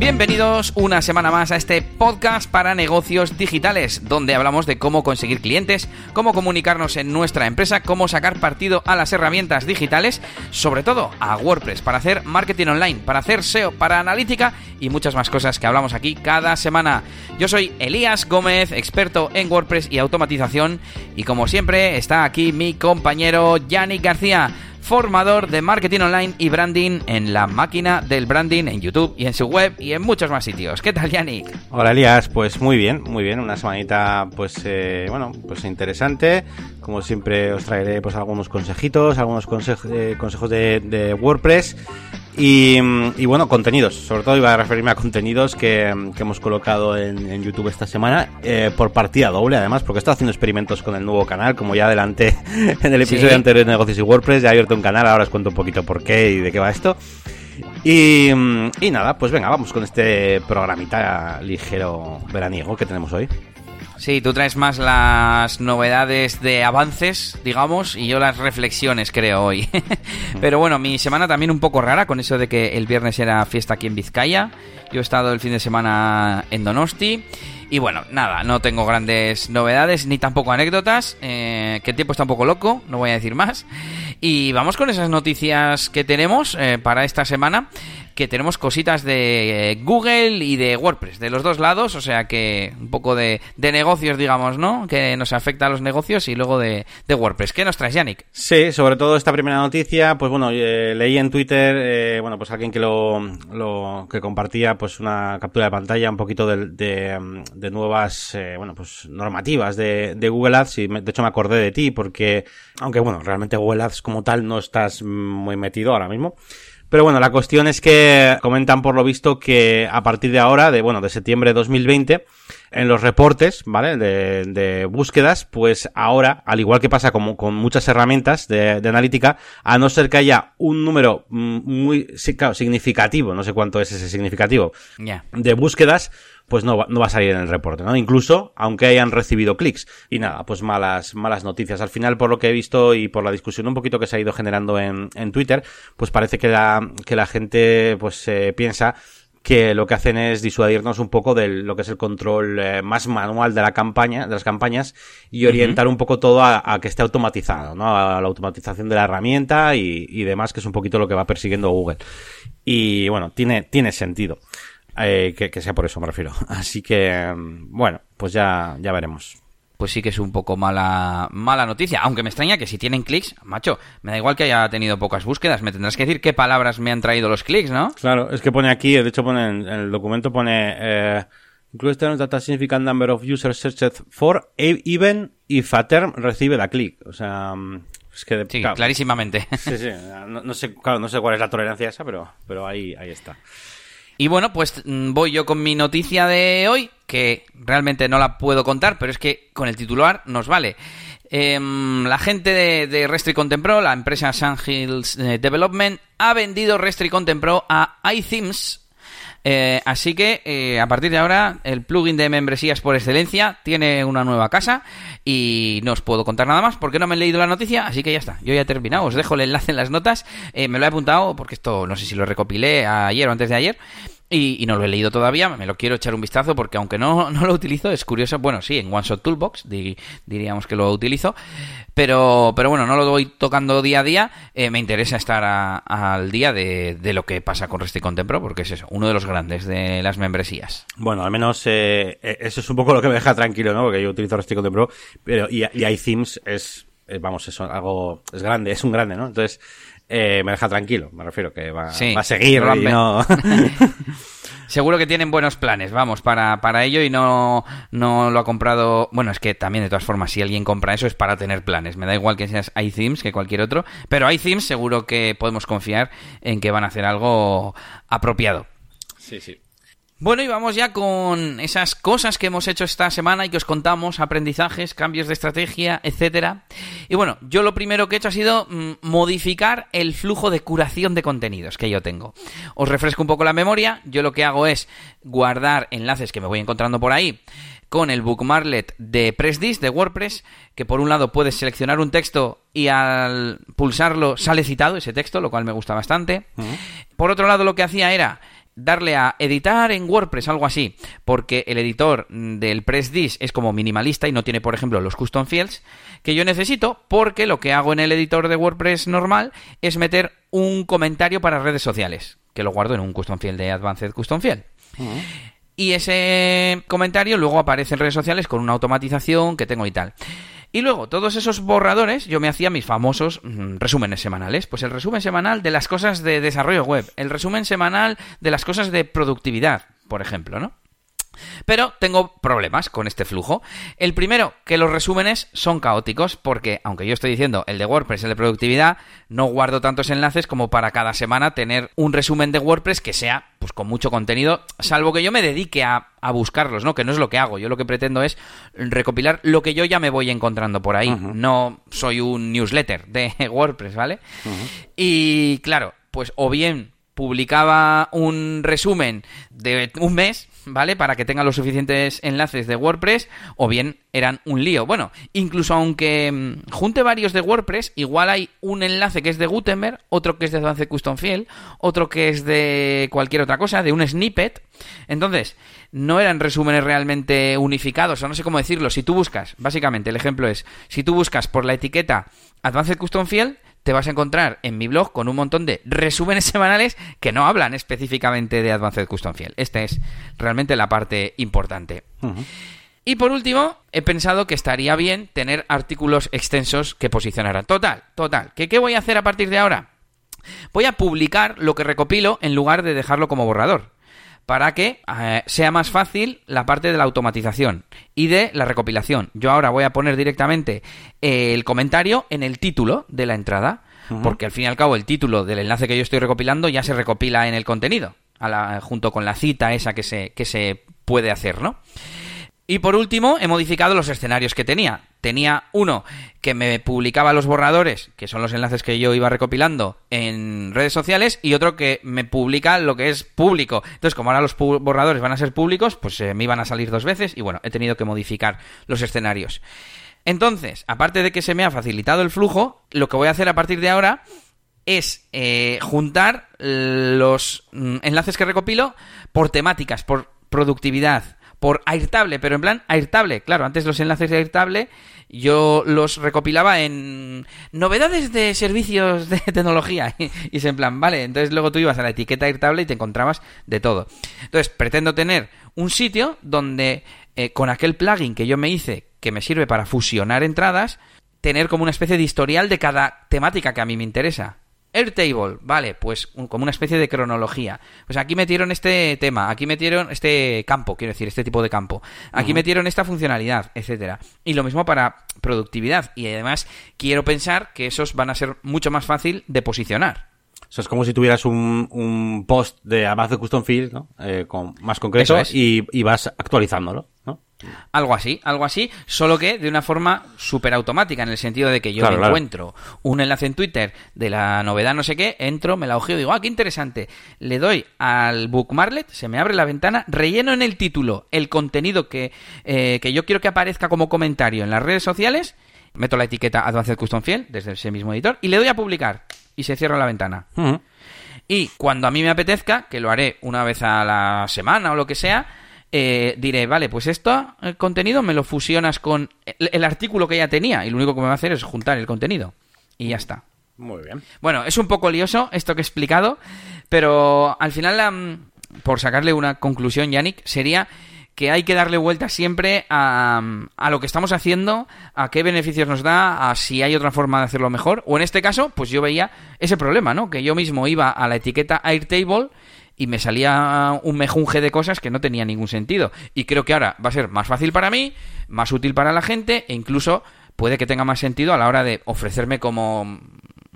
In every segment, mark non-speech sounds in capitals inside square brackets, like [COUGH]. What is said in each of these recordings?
Bienvenidos una semana más a este podcast para negocios digitales, donde hablamos de cómo conseguir clientes, cómo comunicarnos en nuestra empresa, cómo sacar partido a las herramientas digitales, sobre todo a WordPress, para hacer marketing online, para hacer SEO, para analítica y muchas más cosas que hablamos aquí cada semana. Yo soy Elías Gómez, experto en WordPress y automatización, y como siempre está aquí mi compañero Yannick García formador de marketing online y branding en la máquina del branding en YouTube y en su web y en muchos más sitios. ¿Qué tal, Yannick? Hola, Elías. Pues muy bien, muy bien. Una semanita, pues, eh, bueno, pues interesante. Como siempre, os traeré, pues, algunos consejitos, algunos eh, consejos de WordPress y, bueno, contenidos, sobre todo iba a referirme a contenidos que, hemos colocado en, YouTube esta semana eh, por partida doble, además, porque he estado haciendo experimentos con el nuevo canal, como ya adelanté [LAUGHS] en el episodio anterior de Negocios y WordPress, ya he abierto un canal, ahora os cuento un poquito por qué y de qué va esto. Y, y nada, pues venga, vamos con este programita ligero veraniego que tenemos hoy. Sí, tú traes más las novedades de avances, digamos, y yo las reflexiones, creo, hoy. [LAUGHS] Pero bueno, mi semana también un poco rara con eso de que el viernes era fiesta aquí en Vizcaya. Yo he estado el fin de semana en Donosti. Y bueno, nada, no tengo grandes novedades ni tampoco anécdotas, eh, que el tiempo está un poco loco, no voy a decir más. Y vamos con esas noticias que tenemos eh, para esta semana que tenemos cositas de eh, Google y de WordPress, de los dos lados, o sea que un poco de, negocios, digamos, ¿no? Que nos afecta a los negocios y luego de, WordPress. ¿Qué nos traes, Yannick? Sí, sobre todo esta primera noticia, pues bueno, eh, leí en Twitter, eh, bueno, pues alguien que lo, lo, que compartía, pues una captura de pantalla un poquito de, de, nuevas, bueno, pues normativas de, de Google Ads y de hecho me acordé de ti porque, aunque bueno, realmente Google Ads como tal no estás muy metido ahora mismo. Pero bueno, la cuestión es que comentan por lo visto que a partir de ahora, de bueno, de septiembre de 2020, en los reportes, ¿vale? De, de, búsquedas, pues ahora, al igual que pasa como con muchas herramientas de, de analítica, a no ser que haya un número mm, muy claro, significativo, no sé cuánto es ese significativo, de búsquedas, pues no va, no va a salir en el reporte, ¿no? Incluso aunque hayan recibido clics. Y nada, pues malas, malas noticias. Al final, por lo que he visto y por la discusión un poquito que se ha ido generando en, en Twitter, pues parece que la, que la gente, pues, eh, piensa que lo que hacen es disuadirnos un poco de lo que es el control eh, más manual de la campaña, de las campañas, y orientar un poco todo a, que esté automatizado, ¿no? A la automatización de la herramienta y, y, demás, que es un poquito lo que va persiguiendo Google. Y bueno, tiene, tiene sentido. Eh, que, sea por eso me refiero. [LAUGHS] Así que, mm, bueno, pues ya, ya veremos pues sí que es un poco mala, mala noticia. Aunque me extraña que si tienen clics, macho, me da igual que haya tenido pocas búsquedas. Me tendrás que decir qué palabras me han traído los clics, ¿no? Claro, es que pone aquí, de hecho pone en, el documento pone... Eh, Include data significant number of users searched for even if a term recibe la click. O sea, mm, es que... sí, clarísimamente. Sí, sí. No, no, sé, claro, no sé cuál es la tolerancia esa, pero, pero ahí, ahí está. Y bueno, pues mm, voy yo con mi noticia de hoy, que realmente no la puedo contar, pero es que con el titular nos vale. Em, la gente de, de Restri la empresa Sun Hills eh, Development, ha vendido Restri Content Pro a iThemes, eh, así que eh, a partir de ahora el plugin de membresías por excelencia tiene una nueva casa y no os puedo contar nada más porque no me he leído la noticia, así que ya está, yo ya he terminado, os dejo el enlace en las notas, eh, me lo he apuntado porque esto no sé si lo recopilé ayer o antes de ayer y, no lo he leído todavía, me lo quiero echar un vistazo porque aunque no, [LAUGHS] no lo utilizo, es curioso. Bueno, sí, en OneShot Toolbox diríamos que lo utilizo, pero, pero bueno, no lo voy tocando día a día. Eh, me interesa estar al día de, de, lo que pasa con Resti Pro porque es eso, uno de los grandes de las membresías. Bueno, al menos eh, eh, eso es un poco lo que me deja tranquilo, ¿no? Porque yo utilizo Resti Pro, pero y, y iThemes es, vamos, es algo, es grande, es un grande, ¿no? Entonces, eh, me deja tranquilo. Me refiero que va, a seguir y no... [LAUGHS] [LAUGHS] Seguro que tienen buenos planes, vamos, para, para ello y no, no lo ha comprado. Bueno, es que también, de todas formas, si alguien compra eso es para tener planes. Me da igual que seas iThemes que cualquier otro, pero iThemes seguro que podemos confiar en que van a hacer algo apropiado. Sí, sí. Bueno, y vamos ya con esas cosas que hemos hecho esta semana y que os contamos, aprendizajes, cambios de estrategia, etcétera. Y bueno, yo lo primero que he hecho ha sido mm, modificar el flujo de curación de contenidos que yo tengo. Os refresco un poco la memoria, yo lo que hago es guardar enlaces que me voy encontrando por ahí con el bookmarlet de PressDisk de WordPress, que por un lado puedes seleccionar un texto y al pulsarlo sale citado ese texto, lo cual me gusta bastante. Por otro lado, lo que hacía era darle a editar en WordPress, algo así, porque el editor del PressDisk es como minimalista y no tiene, por ejemplo, los custom fields que yo necesito, porque lo que hago en el editor de WordPress normal es meter un comentario para redes sociales, que lo guardo en un custom field de Advanced Custom Field. Y ese comentario luego aparece en redes sociales con una automatización que tengo y tal. Y luego, todos esos borradores, yo me hacía mis famosos mm, resúmenes semanales. Pues el resumen semanal de las cosas de desarrollo web, el resumen semanal de las cosas de productividad, por ejemplo, ¿no? Pero tengo problemas con este flujo. El primero, que los resúmenes son caóticos, porque aunque yo estoy diciendo el de WordPress, el de productividad, no guardo tantos enlaces como para cada semana tener un resumen de WordPress que sea pues con mucho contenido, salvo que yo me dedique a, buscarlos, ¿no? Que no es lo que hago. Yo lo que pretendo es recopilar lo que yo ya me voy encontrando por ahí. No soy un newsletter de [LAUGHS] WordPress, ¿vale? Y claro, pues o bien publicaba un resumen de un mes ¿vale? Para que tenga los suficientes enlaces de WordPress, o bien eran un lío. Bueno, incluso aunque mm, junte varios de WordPress, igual hay un enlace que es de Gutenberg, otro que es de Advanced Custom Field, otro que es de cualquier otra cosa, de un snippet. Entonces, no eran resúmenes realmente unificados, o no sé cómo decirlo. Si tú buscas, básicamente, el ejemplo es, si tú buscas por la etiqueta Advanced Custom Field, te vas a encontrar en mi blog con un montón de resúmenes [LAUGHS] semanales que no hablan específicamente de Advanced Custom Field. Esta es realmente la parte importante. Y por último, he pensado que estaría bien tener artículos extensos que posicionaran. Total, total. ¿Qué, ¿Qué voy a hacer a partir de ahora? Voy a publicar lo que recopilo en lugar de dejarlo como borrador para que eh, sea más fácil la parte de la automatización y de la recopilación. Yo ahora voy a poner directamente eh, el comentario en el título de la entrada, porque al fin y al cabo el título del enlace que yo estoy recopilando ya se recopila en el contenido, junto con la cita esa que se, que se puede hacer, ¿no? Y por último, he modificado los escenarios que tenía. Tenía uno que me publicaba los borradores, que son los enlaces que yo iba recopilando en redes sociales, y otro que me publica lo que es público. Entonces, como ahora los borradores van a ser públicos, pues eh, me iban a salir dos veces y bueno, he tenido que modificar los escenarios. Entonces, aparte de que se me ha facilitado el flujo, lo que voy a hacer a partir de ahora es eh, juntar los mm, enlaces que recopilo por temáticas, por productividad, por Airtable, pero en plan Airtable. Claro, antes los enlaces de Airtable yo los recopilaba en novedades de servicios de [LAUGHS] tecnología. Y, es en plan, vale, entonces luego tú ibas a la etiqueta Airtable y te encontrabas de todo. Entonces, pretendo tener un sitio donde eh, con aquel plugin que yo me hice, que me sirve para fusionar entradas, tener como una especie de historial de cada temática que a mí me interesa. Airtable, vale, pues como una especie de cronología. Pues aquí metieron este tema, aquí metieron este campo, quiero decir, este tipo de campo. Aquí metieron esta funcionalidad, etcétera. Y lo mismo para productividad. Y además quiero pensar que esos van a ser mucho más fácil de posicionar. Eso es como si tuvieras un, un post de Amazon Custom Field, ¿no? Eh, con, más concreto y, y, vas actualizándolo, ¿no? Algo así, algo así, solo que de una forma súper automática, en el sentido de que yo encuentro un enlace en Twitter de la novedad no sé qué, entro, me la ojeo y digo, ah, qué interesante. Le doy al bookmarlet, se me abre la ventana, relleno en el título el contenido que, eh, que yo quiero que aparezca como comentario en las redes sociales, meto la etiqueta Advanced Custom Field desde ese mismo editor y le doy a publicar y se cierra la ventana. Y cuando a mí me apetezca, que lo haré una vez a la semana o lo que sea, eh, diré, vale, pues esto, el contenido me lo fusionas con el, artículo que ya tenía y lo único que me va a hacer es juntar el contenido. Y ya está. Muy bien. Bueno, es un poco lioso esto que he explicado, pero al final, por sacarle una conclusión, Yannick, sería que hay que darle vuelta siempre a, a, lo que estamos haciendo, a qué beneficios nos da, a si hay otra forma de hacerlo mejor. O en este caso, pues yo veía ese problema, ¿no? Que yo mismo iba a la etiqueta Airtable y me salía un mejunje de cosas que no tenía ningún sentido. Y creo que ahora va a ser más fácil para mí, más útil para la gente e incluso puede que tenga más sentido a la hora de ofrecerme como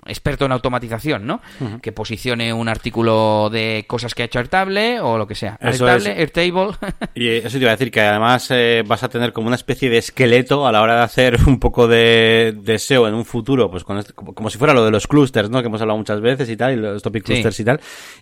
experto en automatización, ¿no? Que posicione un artículo de cosas que ha hecho Airtable o lo que sea. Airtable, Airtable. y eso te iba a decir que además eh, vas a tener como una especie de esqueleto a la hora de hacer [LAUGHS] un poco de, SEO en un futuro, pues con como si fuera lo de los clusters, ¿no? Que hemos hablado muchas veces y tal, y los topic clusters y tal.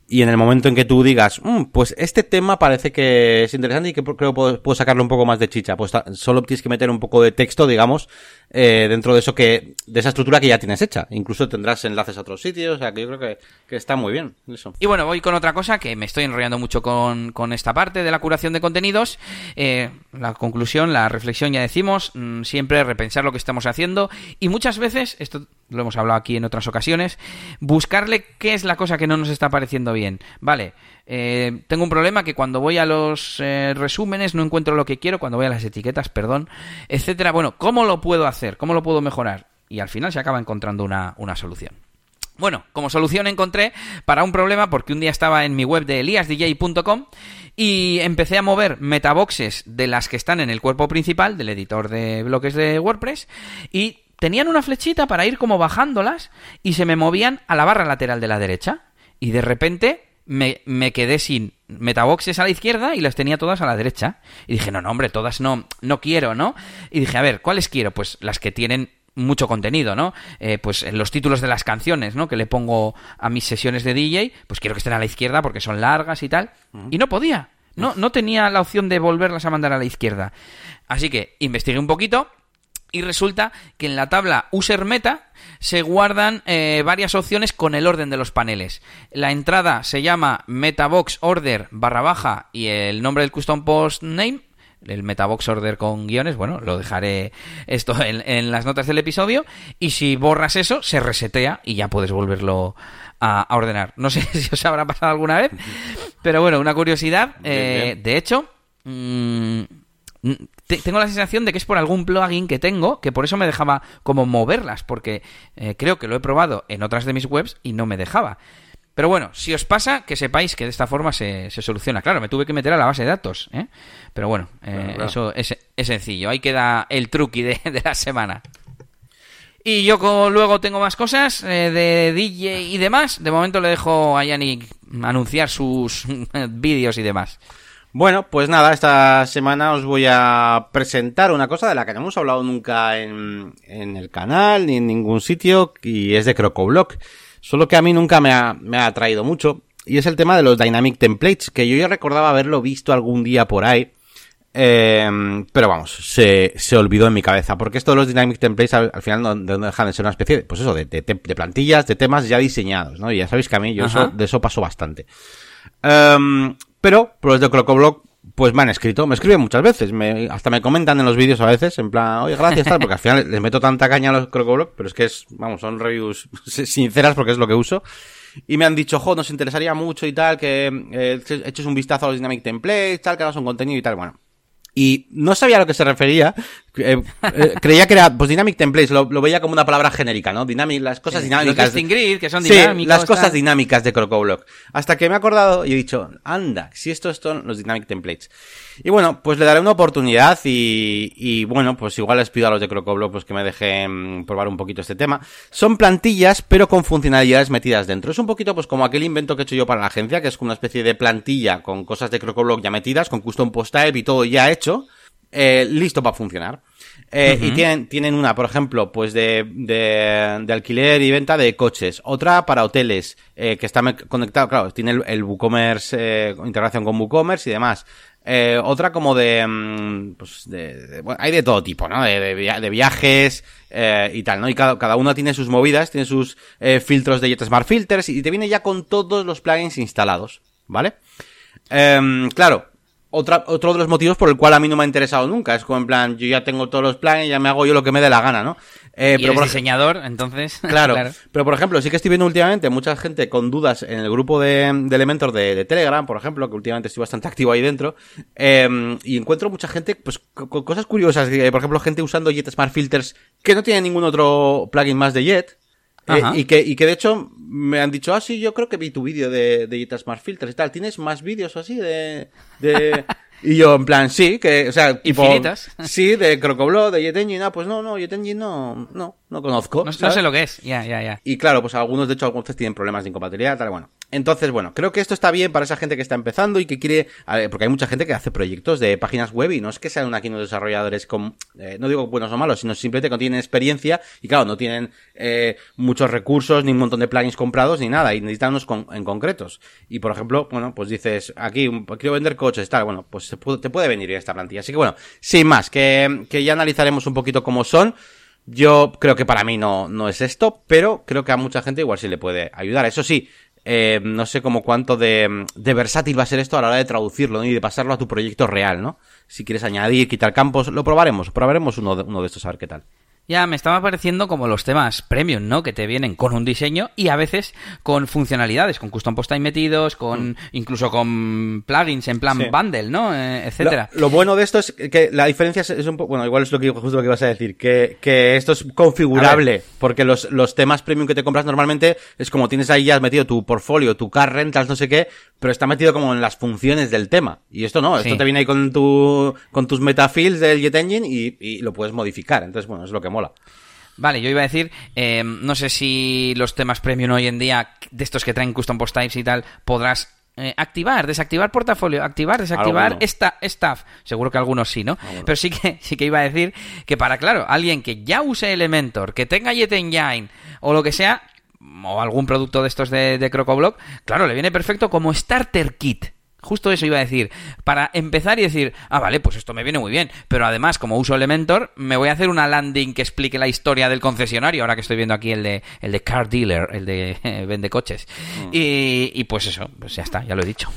Y en el momento en que tú digas, mm, pues este tema parece que es interesante y que creo que puedo, puedo sacarle un poco más de chicha, pues solo tienes que meter un poco de texto, digamos, eh, dentro de eso que, de esa estructura que ya tienes hecha. Incluso tendrás enlaces a otros sitios, o sea que yo creo que, que está muy bien eso. Y bueno, voy con otra cosa que me estoy enrollando mucho con, con esta parte de la curación de contenidos. Eh, la conclusión, la reflexión ya decimos, mm, siempre repensar lo que estamos haciendo y muchas veces, esto lo hemos hablado aquí en otras ocasiones, buscarle qué es la cosa que no nos está pareciendo bien. Vale, eh, tengo un problema que cuando voy a los eh, resúmenes no encuentro lo que quiero, cuando voy a las etiquetas, perdón, etcétera. Bueno, ¿cómo lo puedo hacer? ¿Cómo lo puedo mejorar? Y al final se acaba encontrando una, una solución. Bueno, como solución encontré para un problema porque un día estaba en mi web de eliasdj.com y empecé a mover metaboxes de las que están en el cuerpo principal del editor de bloques de WordPress y tenían una flechita para ir como bajándolas y se me movían a la barra lateral de la derecha y de repente me, me, quedé sin metaboxes a la izquierda y las tenía todas a la derecha. Y dije, no, no, hombre, todas no, no quiero, ¿no? Y dije, a ver, ¿cuáles quiero? Pues las que tienen mucho contenido, ¿no? Eh, pues los títulos de las canciones, ¿no? Que le pongo a mis sesiones de DJ, pues quiero que estén a la izquierda porque son largas y tal. Y no podía. No, no tenía la opción de volverlas a mandar a la izquierda. Así que investigué un poquito y resulta que en la tabla user meta se guardan eh, varias opciones con el orden de los paneles. La entrada se llama metabox order barra baja y el nombre del custom post name el Metabox Order con guiones, bueno, lo dejaré esto en, las notas del episodio. Y si borras eso, se resetea y ya puedes volverlo a, ordenar. No sé [LAUGHS] si os habrá pasado alguna vez, pero bueno, una curiosidad. Eh, de hecho, tengo la sensación de que es por algún plugin que tengo, que por eso me dejaba como moverlas, porque eh, creo que lo he probado en otras de mis webs y no me dejaba. Pero bueno, si os pasa, que sepáis que de esta forma se, soluciona. Claro, me tuve que meter a la base de datos, ¿eh? Pero bueno, eh, eso es, sencillo. Ahí queda el truqui de, la semana. Y yo luego tengo más cosas de DJ y demás. De momento le dejo a Yannick anunciar sus [LAUGHS] vídeos y demás. Bueno, pues nada, esta semana os voy a presentar una cosa de la que no hemos hablado nunca en, el canal ni en ningún sitio y es de CrocoBlock. Solo que a mí nunca me ha, me ha atraído mucho y es el tema de los Dynamic Templates, que yo ya recordaba haberlo visto algún día por ahí. Eh, pero vamos, se, se olvidó en mi cabeza, porque esto de los Dynamic Templates al, final no, dejan de ser una especie de, pues eso, de, de, plantillas, de temas ya diseñados, ¿no? Y ya sabéis que a mí yo eso, de eso paso bastante. Um, pero los de CrocoBlock pues me han escrito, me escriben muchas veces, me, hasta me comentan en los vídeos a veces, en plan, oye, gracias, tal, porque al final les meto tanta caña a los CrocoBlock, pero es que es, vamos, son reviews [LAUGHS] sinceras porque es lo que uso. Y me han dicho, jo, nos interesaría mucho y tal, que eh, eches un vistazo a los Dynamic Templates, tal, que hagas un contenido y tal, bueno. Y no sabía a lo que se refería, eh, eh, creía que era, pues Dynamic Templates, lo, veía como una palabra genérica, ¿no? Dynamic, las cosas dinámicas. que son dinámicos. las cosas dinámicas de CrocoBlock. Hasta que me he acordado y he dicho, anda, si estos son los Dynamic Templates. Y bueno, pues le daré una oportunidad y, y bueno, pues igual les pido a los de CrocoBlock pues que me dejen probar un poquito este tema. Son plantillas, pero con funcionalidades metidas dentro. Es un poquito pues como aquel invento que he hecho yo para la agencia, que es como una especie de plantilla con cosas de CrocoBlock ya metidas, con custom post type y todo ya hecho eh, listo para funcionar. Eh, Y tienen, tienen una, por ejemplo, pues de, de, de, alquiler y venta de coches. Otra para hoteles, eh, que está conectado, claro, tiene el, el WooCommerce, eh, integración con WooCommerce y demás. Eh, otra como de, mm, pues de, bueno, hay de todo tipo, ¿no? De, de, viajes eh, y tal, ¿no? Y cada, cada uno tiene sus movidas, tiene sus eh, filtros de JetSmart Filters y te viene ya con todos los plugins instalados, ¿vale? Eh, claro, otra, otro de los motivos por el cual a mí no me ha interesado nunca. Es como en plan, yo ya tengo todos los planes, ya me hago yo lo que me dé la gana, ¿no? Eh, pero por diseñador, entonces. [LAUGHS] Claro, Pero por ejemplo, sí que estoy viendo últimamente mucha gente con dudas en el grupo de, de Elementor de, Telegram, por ejemplo, que últimamente estoy bastante activo ahí dentro. Eh, y encuentro mucha gente, pues, con cosas curiosas. Por ejemplo, gente usando Jet Smart Filters que no tiene ningún otro plugin más de Jet. Eh, y, que, y que de hecho me han dicho, ah, sí, yo creo que vi tu vídeo de, de Smart Filters y tal. ¿Tienes más vídeos así de, de... [LAUGHS] y yo, en plan, sí, que, o sea, Infinitas. [LAUGHS] Sí, de Crocoblo, de JetEngine, ah, pues no, no, JetEngine no, no, no conozco. No, sé lo que es, ya, ya, ya. Y claro, pues algunos, de hecho, algunos tienen problemas de incompatibilidad, tal, bueno. Entonces, bueno, creo que esto está bien para esa gente que está empezando y que quiere, porque hay mucha gente que hace proyectos de páginas web y no es que sean aquí unos desarrolladores con, eh, no digo buenos o malos, sino simplemente que tienen experiencia y claro, no tienen eh, muchos recursos, ni un montón de plugins comprados, ni nada, y necesitan unos en concretos. Y por ejemplo, bueno, pues dices, aquí quiero vender coches, tal, bueno, pues te puede venir esta plantilla. Así que bueno, sin más, que, que ya analizaremos un poquito cómo son. Yo creo que para mí no, no es esto, pero creo que a mucha gente igual sí le puede ayudar. Eso sí, eh, no sé cómo cuánto de, versátil va a ser esto a la hora de traducirlo y de pasarlo a tu proyecto real, ¿no? Si quieres añadir, quitar campos, lo probaremos, probaremos uno de, uno de estos a ver qué tal. Ya me estaba pareciendo como los temas premium, ¿no? Que te vienen con un diseño y a veces con funcionalidades, con custom post time metidos, con mm. incluso con plugins en plan bundle, ¿no? Eh, etcétera. Lo, bueno de esto es que la diferencia es, un poco, bueno, igual es lo que justo lo que ibas a decir, que, que esto es configurable, porque los, los temas premium que te compras normalmente es como tienes ahí ya metido tu portfolio, tu car rentals, no sé qué, pero está metido como en las funciones del tema. Y esto no, esto te viene ahí con tu, con tus metafields del Jet Engine y, y lo puedes modificar. Entonces, bueno, es lo que mola. Vale, yo iba a decir, eh, no sé si los temas premium hoy en día, de estos que traen custom post types y tal, podrás eh, activar, desactivar portafolio, activar, desactivar esta staff. Seguro que algunos sí, ¿no? Pero sí que, [LAUGHS] sí que iba a decir que para, claro, alguien que ya use Elementor, que tenga Jet Engine o lo que sea, o algún producto de estos de, de CrocoBlock, claro, le viene perfecto como starter kit. Justo eso iba a decir. Para empezar y decir, ah, vale, pues esto me viene muy bien. Pero además, como uso Elementor, me voy a hacer una landing que explique la historia del concesionario. Ahora que estoy viendo aquí el de, el de Car Dealer, el de [LAUGHS] vende coches. Mm. Y, pues eso, pues ya está, ya lo he dicho.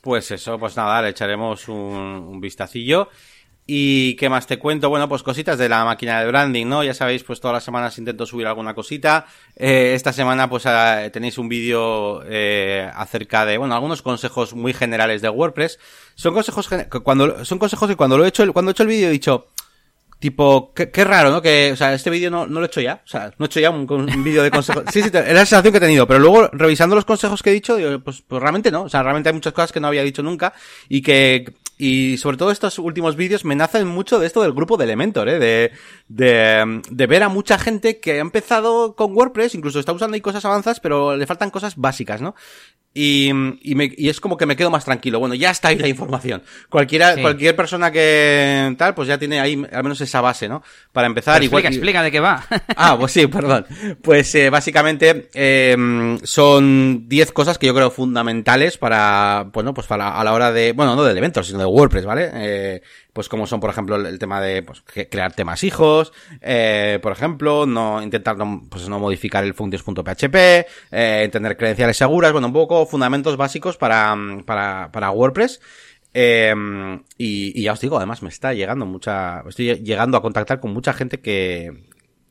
Pues eso, pues nada, le echaremos un, un vistacillo. ¿Y qué más te cuento? Bueno, pues cositas de la máquina de branding, ¿no? Ya sabéis, pues todas las semanas intento subir alguna cosita. Eh, esta semana, pues ah, tenéis un vídeo eh, acerca de, bueno, algunos consejos muy generales de WordPress. Son consejos cuando son consejos que cuando lo he hecho, cuando he hecho el vídeo he dicho, tipo, qué, raro, ¿no? Que, o sea, este vídeo no, no lo he hecho ya. O sea, no he hecho ya un, vídeo de consejos. Sí, sí, era la sensación que he tenido. Pero luego, revisando los consejos que he dicho, digo, pues, pues realmente no. O sea, realmente hay muchas cosas que no había dicho nunca y que y sobre todo estos últimos vídeos me nacen mucho de esto del grupo de Elementor, ¿eh? De, de, de ver a mucha gente que ha empezado con WordPress, incluso está usando ahí cosas avanzadas, pero le faltan cosas básicas, ¿no? Y, y, me, y es como que me quedo más tranquilo. Bueno, ya está ahí la información. Cualquiera, cualquier persona que tal, pues ya tiene ahí al menos esa base, ¿no? Para empezar. igual, explica, explica de qué va. [LAUGHS] ah, pues sí, perdón. Pues eh, básicamente eh, son 10 cosas que yo creo fundamentales para, bueno, pues para a la hora de, bueno, no del evento, sino de WordPress, ¿vale? Eh, pues como son, por ejemplo, el, tema de pues, crear temas hijos, eh, por ejemplo, no intentar no, pues, no modificar el functions.php, eh, tener credenciales seguras, bueno, un poco fundamentos básicos para, para, para WordPress. Eh, y, y, ya os digo, además me está llegando mucha, estoy llegando a contactar con mucha gente que,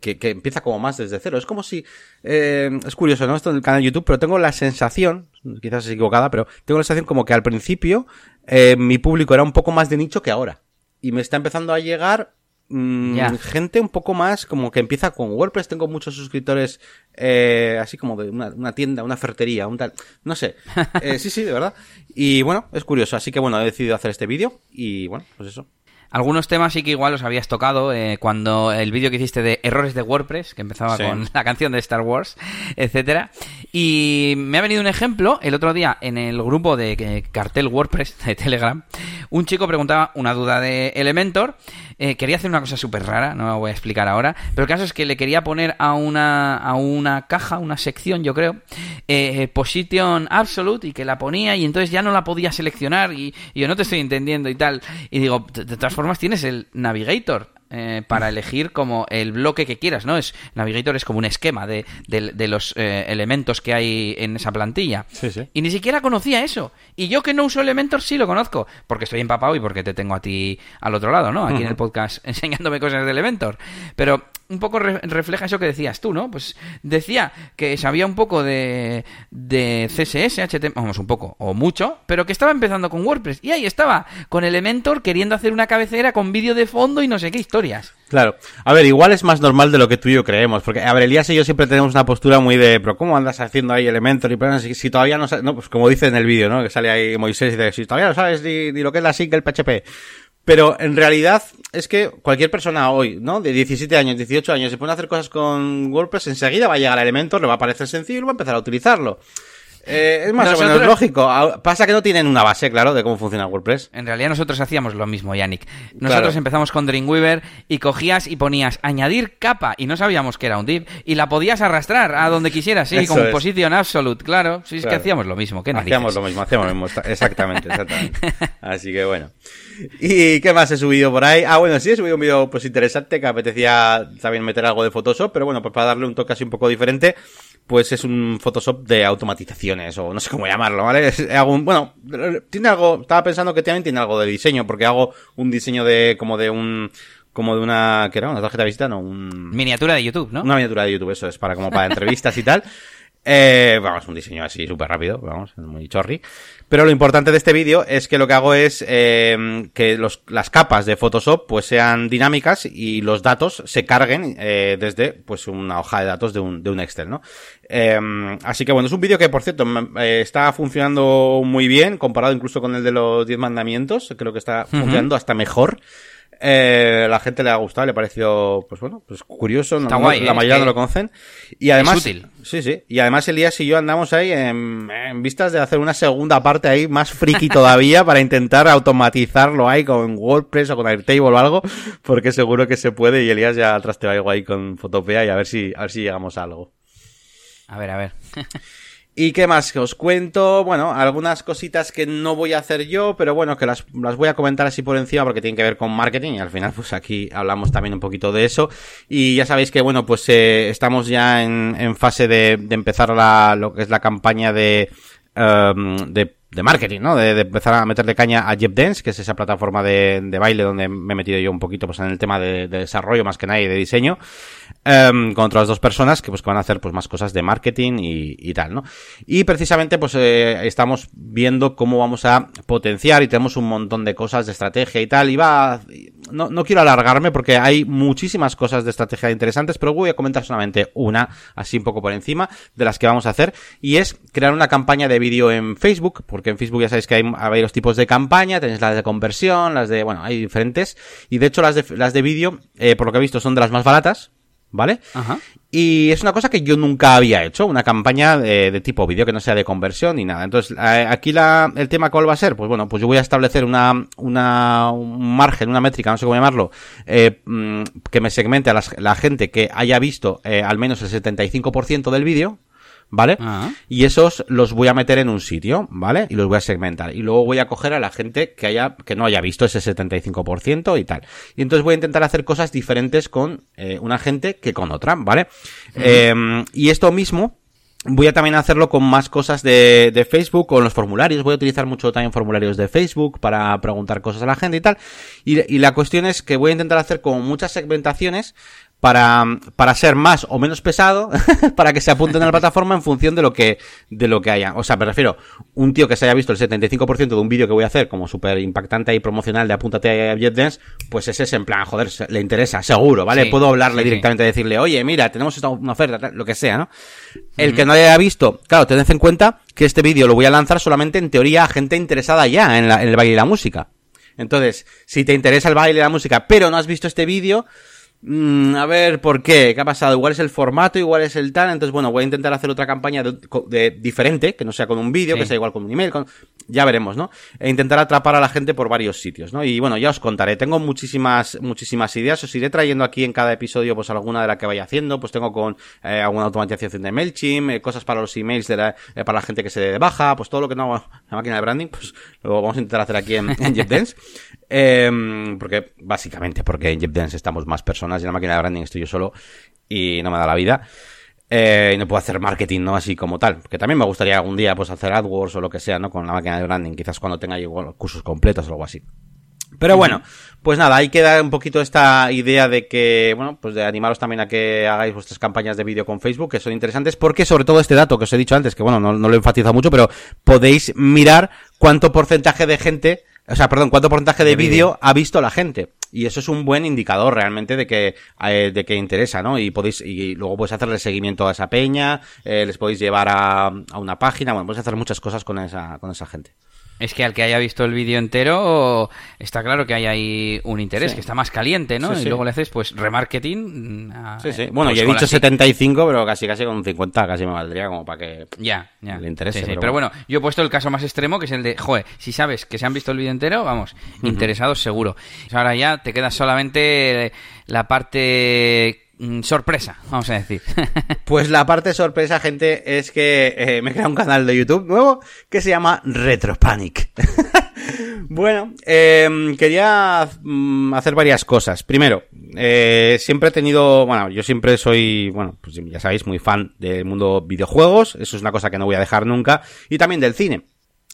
que, que empieza como más desde cero. Es como si, eh, es curioso, ¿no? Esto en el canal de YouTube, pero tengo la sensación, quizás es equivocada, pero tengo la sensación como que al principio eh, mi público era un poco más de nicho que ahora y me está empezando a llegar mm, gente un poco más como que empieza con WordPress. Tengo muchos suscriptores eh, así como de una, tienda, una ferretería, un tal, no sé. [LAUGHS] Eh, sí, sí, de verdad. Y bueno, es curioso. Así que bueno, he decidido hacer este vídeo y bueno, pues eso. Algunos temas sí que igual los habías tocado eh, cuando el vídeo que hiciste de errores de WordPress, que empezaba con [LAUGHS] la canción de Star Wars, etcétera. Y me ha venido un ejemplo el otro día en el grupo de cartel WordPress de Telegram. Un chico preguntaba una duda de Elementor. Eh, quería hacer una cosa súper rara, no la voy a explicar ahora. Pero el caso es que le quería poner a una, a una caja, una sección, yo creo, eh, Position Absolute y que la ponía y entonces ya no la podía seleccionar y, yo no te estoy entendiendo y tal. Y digo, de todas formas tienes el Navigator eh, para elegir como el bloque que quieras, ¿no? Es Navigator es como un esquema de, de, los eh, elementos que hay en esa plantilla. Y ni siquiera conocía eso. Y yo que no uso Elementor sí lo conozco, porque estoy empapado y porque te tengo a ti al otro lado, ¿no? Aquí en el podcast [LAUGHS] enseñándome cosas de Elementor. Pero un poco refleja eso que decías tú, ¿no? Pues decía que sabía un poco de, de CSS, HTML, vamos, un poco, o mucho, pero que estaba empezando con WordPress. Y ahí estaba, con Elementor, queriendo hacer una cabecera con vídeo de fondo y no sé qué historias. Claro. A ver, igual es más normal de lo que tú y yo creemos, porque, a y yo siempre tenemos una postura muy de, pero ¿cómo andas haciendo ahí Elementor? Y si, si todavía no sabes, no, pues como dice en el vídeo, ¿no? Que sale ahí Moisés y dice, si todavía no sabes ni, ni lo que es la single PHP Pero en realidad es que cualquier persona hoy, ¿no? De 17 años, 18 años, se pone a hacer cosas con WordPress, enseguida va a llegar a Elementor, le va a parecer sencillo y va a empezar a utilizarlo. Eh, es más o menos lógico. Pasa que no tienen una base, claro, de cómo funciona WordPress. En realidad nosotros hacíamos lo mismo, Yannick. Nosotros empezamos con Dreamweaver y cogías y ponías añadir capa y no sabíamos que era un div y la podías arrastrar a donde quisieras, sí, con posición absolute, claro. Sí, es que hacíamos lo mismo. ¿qué hacíamos lo mismo, hacíamos lo mismo, exactamente, exactamente. [LAUGHS] Así que bueno. [LAUGHS] ¿Y qué más he subido por ahí? Ah, bueno, sí he subido un vídeo pues interesante que apetecía también meter algo de Photoshop, pero bueno, pues para darle un toque así un poco diferente pues es un Photoshop de automatizaciones o no sé cómo llamarlo, ¿vale? bueno, tiene algo, estaba pensando que también tiene algo de diseño porque hago un diseño de como de un como de una, ¿qué era? Una tarjeta de visita, no, un... Miniatura de YouTube, ¿no? Una miniatura de YouTube, eso es para como para [LAUGHS] entrevistas y tal. Eh, vamos, un diseño así súper rápido, vamos, muy chorri. Pero lo importante de este vídeo es que lo que hago es eh, que los, las capas de Photoshop pues sean dinámicas y los datos se carguen eh, desde pues una hoja de datos de un, de un Excel, ¿no? Eh, así que bueno, es un vídeo que por cierto eh, está funcionando muy bien comparado incluso con el de los 10 mandamientos, creo que está funcionando hasta mejor. Eh, la gente le ha gustado, le ha parecido, pues bueno, pues curioso, la eh, mayoría no lo conocen. Y además, útil. sí, sí. Y además Elías y yo andamos ahí en, vistas de hacer una segunda parte ahí más friki [LAUGHS] todavía para intentar automatizarlo ahí con WordPress o con Airtable o algo, porque seguro que se puede y Elías ya trasteó algo ahí con Fotopea y a ver si, a ver si llegamos a algo. A ver, a ver. [LAUGHS] ¿Y qué más que os cuento? Bueno, algunas cositas que no voy a hacer yo, pero bueno, que las, las, voy a comentar así por encima porque tienen que ver con marketing y al final pues aquí hablamos también un poquito de eso. Y ya sabéis que bueno, pues eh, estamos ya en, en fase de, de, empezar la, lo que es la campaña de, um, de de marketing, ¿no? De, de, empezar a meterle caña a Jeff Dance, que es esa plataforma de, de, baile donde me he metido yo un poquito pues en el tema de, de desarrollo más que nada y de diseño, um, con otras dos personas que pues que van a hacer pues más cosas de marketing y, y tal, ¿no? Y precisamente pues eh, estamos viendo cómo vamos a potenciar y tenemos un montón de cosas de estrategia y tal, y va, no, no quiero alargarme porque hay muchísimas cosas de estrategia interesantes, pero voy a comentar solamente una, así un poco por encima, de las que vamos a hacer, y es crear una campaña de vídeo en Facebook, porque en Facebook ya sabéis que hay, varios tipos de campaña, tenéis las de conversión, las de, bueno, hay diferentes, y de hecho las de, las de vídeo, eh, por lo que he visto, son de las más baratas, ¿vale? Ajá. Y es una cosa que yo nunca había hecho, una campaña de, de tipo vídeo que no sea de conversión ni nada. Entonces, eh, aquí la, el tema cuál va a ser, pues bueno, pues yo voy a establecer una, una, un margen, una métrica, no sé cómo llamarlo, eh, mm, que me segmente a la, la gente que haya visto eh, al menos el 75% del vídeo, ¿vale? Ah. Y esos los voy a meter en un sitio, ¿vale? Y los voy a segmentar. Y luego voy a coger a la gente que haya, que no haya visto ese 75% y tal. Y entonces voy a intentar hacer cosas diferentes con eh, una gente que con otra, ¿vale? eh, y esto mismo, Voy a también hacerlo con más cosas de, de, Facebook, con los formularios. Voy a utilizar mucho también formularios de Facebook para preguntar cosas a la gente y tal. Y, y la cuestión es que voy a intentar hacer como muchas segmentaciones para, para ser más o menos pesado, [LAUGHS] para que se apunten a la plataforma en función de lo que, de lo que haya. O sea, me refiero, un tío que se haya visto el 75% de un vídeo que voy a hacer como súper impactante y promocional de apúntate a JetDance, pues ese es en plan, joder, le interesa, seguro, ¿vale? Sí, Puedo hablarle sí, directamente y decirle, oye, mira, tenemos esta una oferta, lo que sea, ¿no? El que no haya visto, claro, tened en cuenta que este vídeo lo voy a lanzar solamente en teoría a gente interesada ya en, la, en el baile y la música. Entonces, si te interesa el baile y la música, pero no has visto este vídeo, Mm, a ver, ¿por qué? ¿Qué ha pasado? Igual es el formato, igual es el tal. Entonces, bueno, voy a intentar hacer otra campaña de, de diferente, que no sea con un vídeo, Sí. que sea igual con un email, con... ya veremos, ¿no? E intentar atrapar a la gente por varios sitios, ¿no? Y bueno, ya os contaré. Tengo muchísimas, muchísimas ideas. Os iré trayendo aquí en cada episodio, pues alguna de la que vaya haciendo. Pues tengo con eh, alguna automatización de MailChimp, eh, cosas para los emails de la, eh, para la gente que se dé de baja, pues todo lo que no hago en la máquina de branding, pues lo vamos a intentar hacer aquí en, en [LAUGHS] JetDance. Eh, porque, básicamente, porque en JetDance estamos más personas y en la máquina de branding estoy yo solo y no me da la vida. Eh, y no puedo hacer marketing, ¿no? Así como tal. Que también me gustaría algún día, pues, hacer AdWords o lo que sea, ¿no? Con la máquina de branding. Quizás cuando tenga igual cursos completos o algo así. Pero bueno, pues nada, ahí queda un poquito esta idea de que, bueno, pues de animaros también a que hagáis vuestras campañas de vídeo con Facebook, que son interesantes, porque sobre todo este dato que os he dicho antes, que bueno, no, no lo he enfatizado mucho, pero podéis mirar cuánto porcentaje de gente, o sea, perdón, cuánto porcentaje de, De vídeo. ha visto la gente. Y eso es un buen indicador realmente de que, eh, de que interesa, ¿no? Y podéis, y luego podéis hacerle seguimiento a esa peña, eh, les podéis llevar a, a una página, bueno, podéis hacer muchas cosas con esa, con esa gente. Es que al que haya visto el vídeo entero, está claro que hay ahí un interés, Sí. que está más caliente, ¿no? Sí, y luego le haces, pues, remarketing. mm, a- Sí, sí. eh, Bueno, pues yo he dicho la- 75, pero casi casi con un 50 casi me valdría como para que... Ya, ya. Le interese, pero Pero, bueno. yo he puesto el caso más extremo, que es el de, joder, si sabes que se han visto el vídeo entero, vamos, interesados seguro. Ahora ya te queda solamente la parte sorpresa, vamos a decir. [LAUGHS] Pues la parte sorpresa, gente, es que eh, me he creado un canal de YouTube nuevo que se llama Retropanic. [LAUGHS] bueno, eh, quería mm, hacer varias cosas. Primero, eh, siempre he tenido, bueno, yo siempre soy, bueno, pues ya sabéis, muy fan del mundo videojuegos. Eso es una cosa que no voy a dejar nunca. Y también del cine.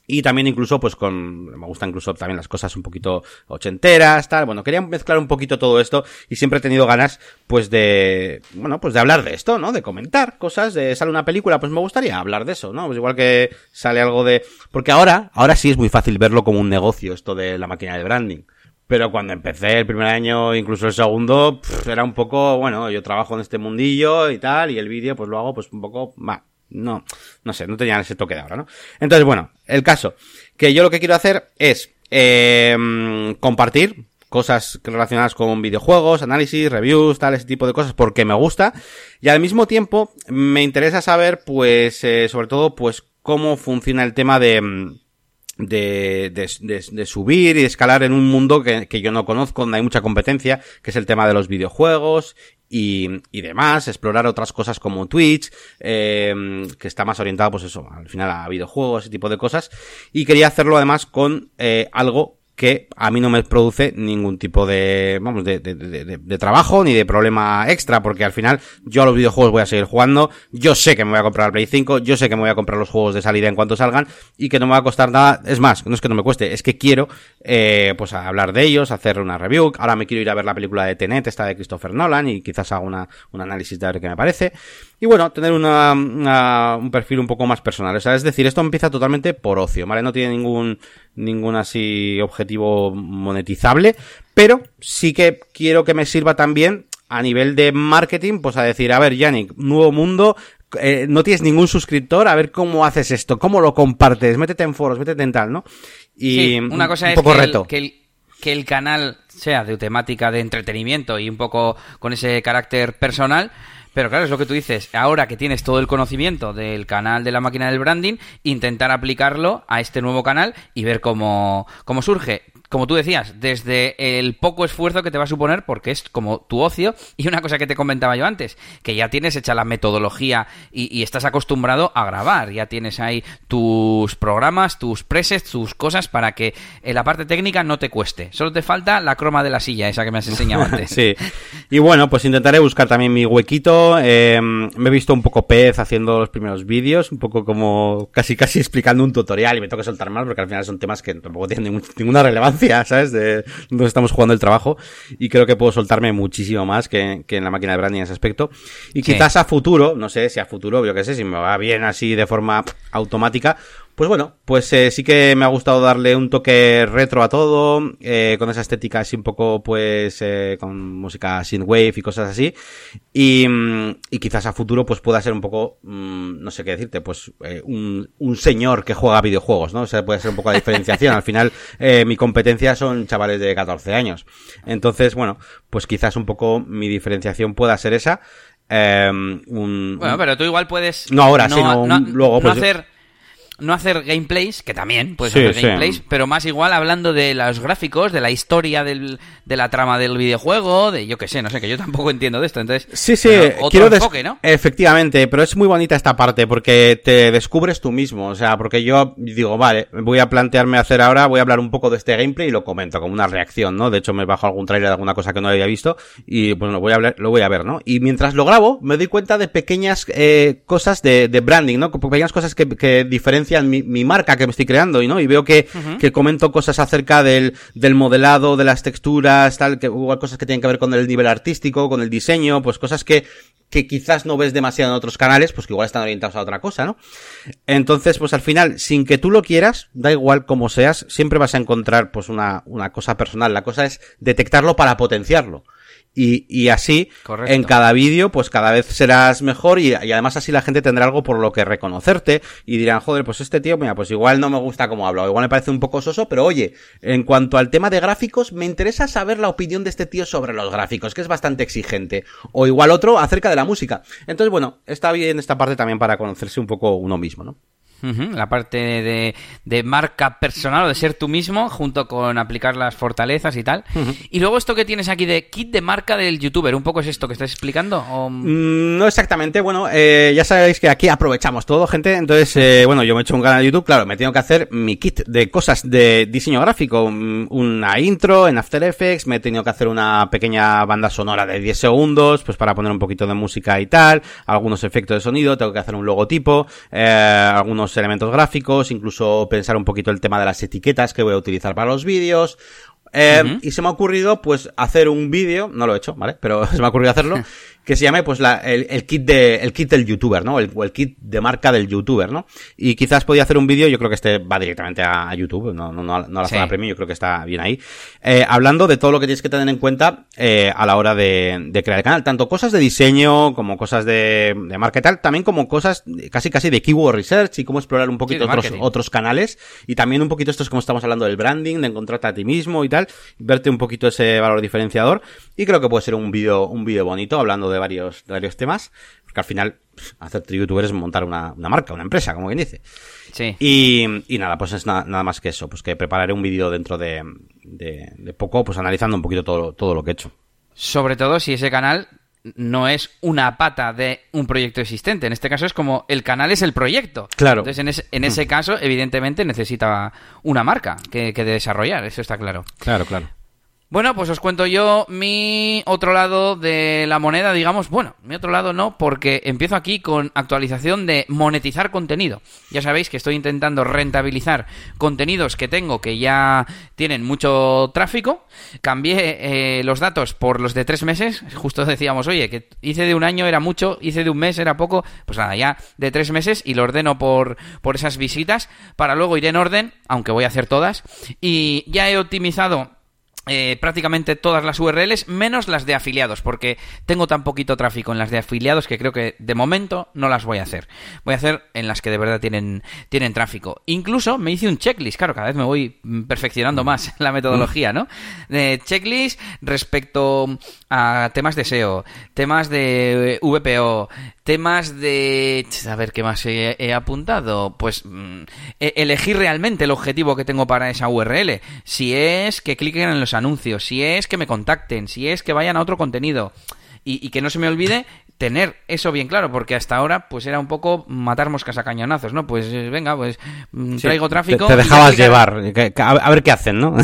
Y también incluso, pues con, me gustan incluso también las cosas un poquito ochenteras, tal. Bueno, quería mezclar un poquito todo esto y siempre he tenido ganas, pues de, bueno, pues de hablar de esto, ¿no? De comentar cosas, de sale una película, pues me gustaría hablar de eso, ¿no? Pues igual que sale algo de, porque ahora, ahora sí es muy fácil verlo como un negocio, esto de la máquina de branding. Pero cuando empecé el primer año, incluso el segundo, pff, era un poco, bueno, yo trabajo en este mundillo y tal, y el vídeo pues lo hago pues un poco, va, no, no sé, no tenían ese toque de ahora, ¿no? Entonces, bueno, el caso, que yo lo que quiero hacer es eh, compartir cosas relacionadas con videojuegos, análisis, reviews, tal, ese tipo de cosas, porque me gusta. Y al mismo tiempo, me interesa saber, pues, eh, sobre todo, pues, cómo funciona el tema de... mm, de, de, de- subir y escalar en un mundo que yo no conozco, donde hay mucha competencia, que es el tema de los videojuegos y, y demás, explorar otras cosas como Twitch, eh, que está más orientado, pues eso, al final a videojuegos, ese tipo de cosas, y quería hacerlo además con eh, algo que a mí no me produce ningún tipo de, vamos, de, de, de- de- trabajo ni de problema extra, porque al final yo a los videojuegos voy a seguir jugando, yo sé que me voy a comprar el Play 5, yo sé que me voy a comprar los juegos de salida en cuanto salgan y que no me va a costar nada, es más, no es que no me cueste, es que quiero, eh, pues hablar de ellos, hacer una review, ahora me quiero ir a ver la película de Tenet, esta de Christopher Nolan y quizás haga una, un análisis de a ver qué me parece. Y bueno, tener una, una- un perfil un poco más personal. O sea, es decir, esto empieza totalmente por ocio, ¿vale? No tiene ningún, ningún así objetivo monetizable, pero sí que quiero que me sirva también a nivel de marketing, pues a decir, a ver, Yannick, nuevo mundo, eh, no tienes ningún suscriptor, a ver cómo haces esto, cómo lo compartes, métete en foros, métete en tal, ¿no? Y Sí, una cosa un es poco que, reto. El, que, el, que el canal sea de temática de entretenimiento y un poco con ese carácter personal. Pero claro, es lo que tú dices. Ahora que tienes todo el conocimiento del canal de la máquina del branding, intentar aplicarlo a este nuevo canal y ver cómo, cómo surge. Como tú decías, desde el poco esfuerzo que te va a suponer, porque es como tu ocio, y una cosa que te comentaba yo antes, que ya tienes hecha la metodología y, y estás acostumbrado a grabar, ya tienes ahí tus programas, tus presets, tus cosas para que en la parte técnica no te cueste. Solo te falta la croma de la silla, esa que me has [LAUGHS] enseñado antes. sí. Y bueno, pues intentaré buscar también mi huequito. eh, me he visto un poco pez haciendo los primeros vídeos, un poco como casi casi explicando un tutorial y me toca soltar mal porque al final son temas que tampoco tienen ninguna relevancia, [LAUGHS] ¿sabes? De donde estamos jugando el trabajo y creo que puedo soltarme muchísimo más que, que en la máquina de branding en ese aspecto. Y Sí. quizás a futuro, no sé si a futuro, yo qué sé, si me va bien así de forma automática, pues bueno, pues eh, sí que me ha gustado darle un toque retro a todo, eh, con esa estética así un poco, pues, eh, con música synthwave y cosas así. Y, mm, y quizás a futuro, pues pueda ser un poco, mm, no sé qué decirte, pues, eh, un, un señor que juega videojuegos, ¿no? O sea, puede ser un poco la diferenciación. Al final, eh, mi competencia son chavales de 14 años. Entonces, bueno, pues quizás un poco mi diferenciación pueda ser esa. Eh, un, Bueno, pero tú igual puedes. No ahora, sino un- luego, no pues- hacer. No hacer gameplays, que también puedes Sí, hacer sí. gameplays, pero más igual hablando de los gráficos, de la historia del, de la trama del videojuego, de yo que sé, no sé, que yo tampoco entiendo de esto. Entonces, Sí, sí, bueno, otro quiero enfoque, ¿no? Efectivamente, pero es muy bonita esta parte porque te descubres tú mismo, o sea, porque yo digo, vale, voy a plantearme hacer ahora, voy a hablar un poco de este gameplay y lo comento como una reacción, ¿no? De hecho, me bajo algún trailer de alguna cosa que no había visto y pues lo voy a hablar, lo voy a ver, ¿no? Y mientras lo grabo, me doy cuenta de pequeñas eh, cosas de, de branding, ¿no? Pequeñas cosas que, que diferencian mi, mi marca que me estoy creando, y ¿no? Y veo que, que comento cosas acerca del, del modelado, de las texturas, tal, que igual cosas que tienen que ver con el nivel artístico, con el diseño, pues cosas que, que quizás no ves demasiado en otros canales, pues que igual están orientados a otra cosa, ¿no? Entonces, pues al final, sin que tú lo quieras, da igual cómo seas, siempre vas a encontrar pues una, una cosa personal. La cosa es detectarlo para potenciarlo. Y, y así, Correcto. en cada vídeo, pues cada vez serás mejor y, y además así la gente tendrá algo por lo que reconocerte y dirán, joder, pues este tío, mira, pues igual no me gusta cómo habla, o igual me parece un poco soso, pero oye, en cuanto al tema de gráficos, me interesa saber la opinión de este tío sobre los gráficos, que es bastante exigente. O igual otro acerca de la música. Entonces, bueno, está bien esta parte también para conocerse un poco uno mismo, ¿no? La parte de, de marca personal o de ser tú mismo, junto con aplicar las fortalezas y tal. Y luego esto que tienes aquí de kit de marca del youtuber, ¿un poco es esto que estás explicando? O- Mm, No exactamente, bueno, eh, ya sabéis que aquí aprovechamos todo, gente. Entonces, eh, bueno, yo me he hecho un canal de YouTube, claro, me tengo que hacer mi kit de cosas de diseño gráfico, mm, una intro en After Effects, me he tenido que hacer una pequeña banda sonora de 10 segundos, pues para poner un poquito de música y tal, algunos efectos de sonido, tengo que hacer un logotipo, eh, algunos elementos gráficos, incluso pensar un poquito el tema de las etiquetas que voy a utilizar para los vídeos. Eh. Y se me ha ocurrido, pues, hacer un vídeo, no lo he hecho, ¿vale? Pero [LAUGHS] se me ha ocurrido hacerlo, [LAUGHS] que se llame, pues, la, el, el kit de, el kit del youtuber, ¿no? El, o el kit de marca del youtuber, ¿no? Y quizás podía hacer un vídeo, yo creo que este va directamente a, a YouTube, no, no, no, a- no a la Sí. zona premium, yo creo que está bien ahí. Eh, hablando de todo lo que tienes que tener en cuenta, eh, a la hora de, de crear el canal, tanto cosas de diseño, como cosas de, de marca y tal, también como cosas casi casi de keyword research y cómo explorar un poquito otros, marketing. otros canales y también un poquito esto es como estamos hablando del branding, de encontrarte a ti mismo y tal, verte un poquito ese valor diferenciador y creo que puede ser un vídeo un vídeo bonito hablando de varios de varios temas, porque al final pff, hacer youtuber es montar una, una marca, una empresa, como quien dice. Sí. Y, y nada, pues es na- nada más que eso, pues que prepararé un vídeo dentro de, de, de poco, pues analizando un poquito todo, todo lo que he hecho. Sobre todo si ese canal no es una pata de un proyecto existente. En este caso es como el canal es el proyecto. Claro. Entonces, en ese, en ese caso, evidentemente, necesita una marca que, que desarrollar. Eso está claro. Claro, claro. Bueno, pues os cuento yo mi otro lado de la moneda, digamos. Bueno, mi otro lado no, porque empiezo aquí con actualización de monetizar contenido. Ya sabéis que estoy intentando rentabilizar contenidos que tengo que ya tienen mucho tráfico. Cambié eh, los datos por los de tres meses. Justo decíamos, oye, que hice de un año era mucho, hice de un mes era poco. Pues nada, ya de tres meses y lo ordeno por, por esas visitas para luego ir en orden, aunque voy a hacer todas. Y ya he optimizado eh, prácticamente todas las URLs, menos las de afiliados, porque tengo tan poquito tráfico en las de afiliados que creo que de momento no las voy a hacer. Voy a hacer en las que de verdad tienen, tienen tráfico. Incluso me hice un checklist, claro, cada vez me voy perfeccionando más [LAUGHS] la metodología, ¿no? De checklist respecto a temas de SEO, temas de eh, VPO, temas de... A ver, ¿qué más he, he apuntado? Pues mm, e- elegir realmente el objetivo que tengo para esa URL. Si es que cliquen en los anuncios, si es que me contacten, si es que vayan a otro contenido. Y, y que no se me olvide tener eso bien claro, porque hasta ahora pues era un poco matar moscas a cañonazos, ¿no? Pues eh, venga, pues mm, traigo tráfico. Te, dejabas clicarán- llevar, a ver qué hacen, ¿no?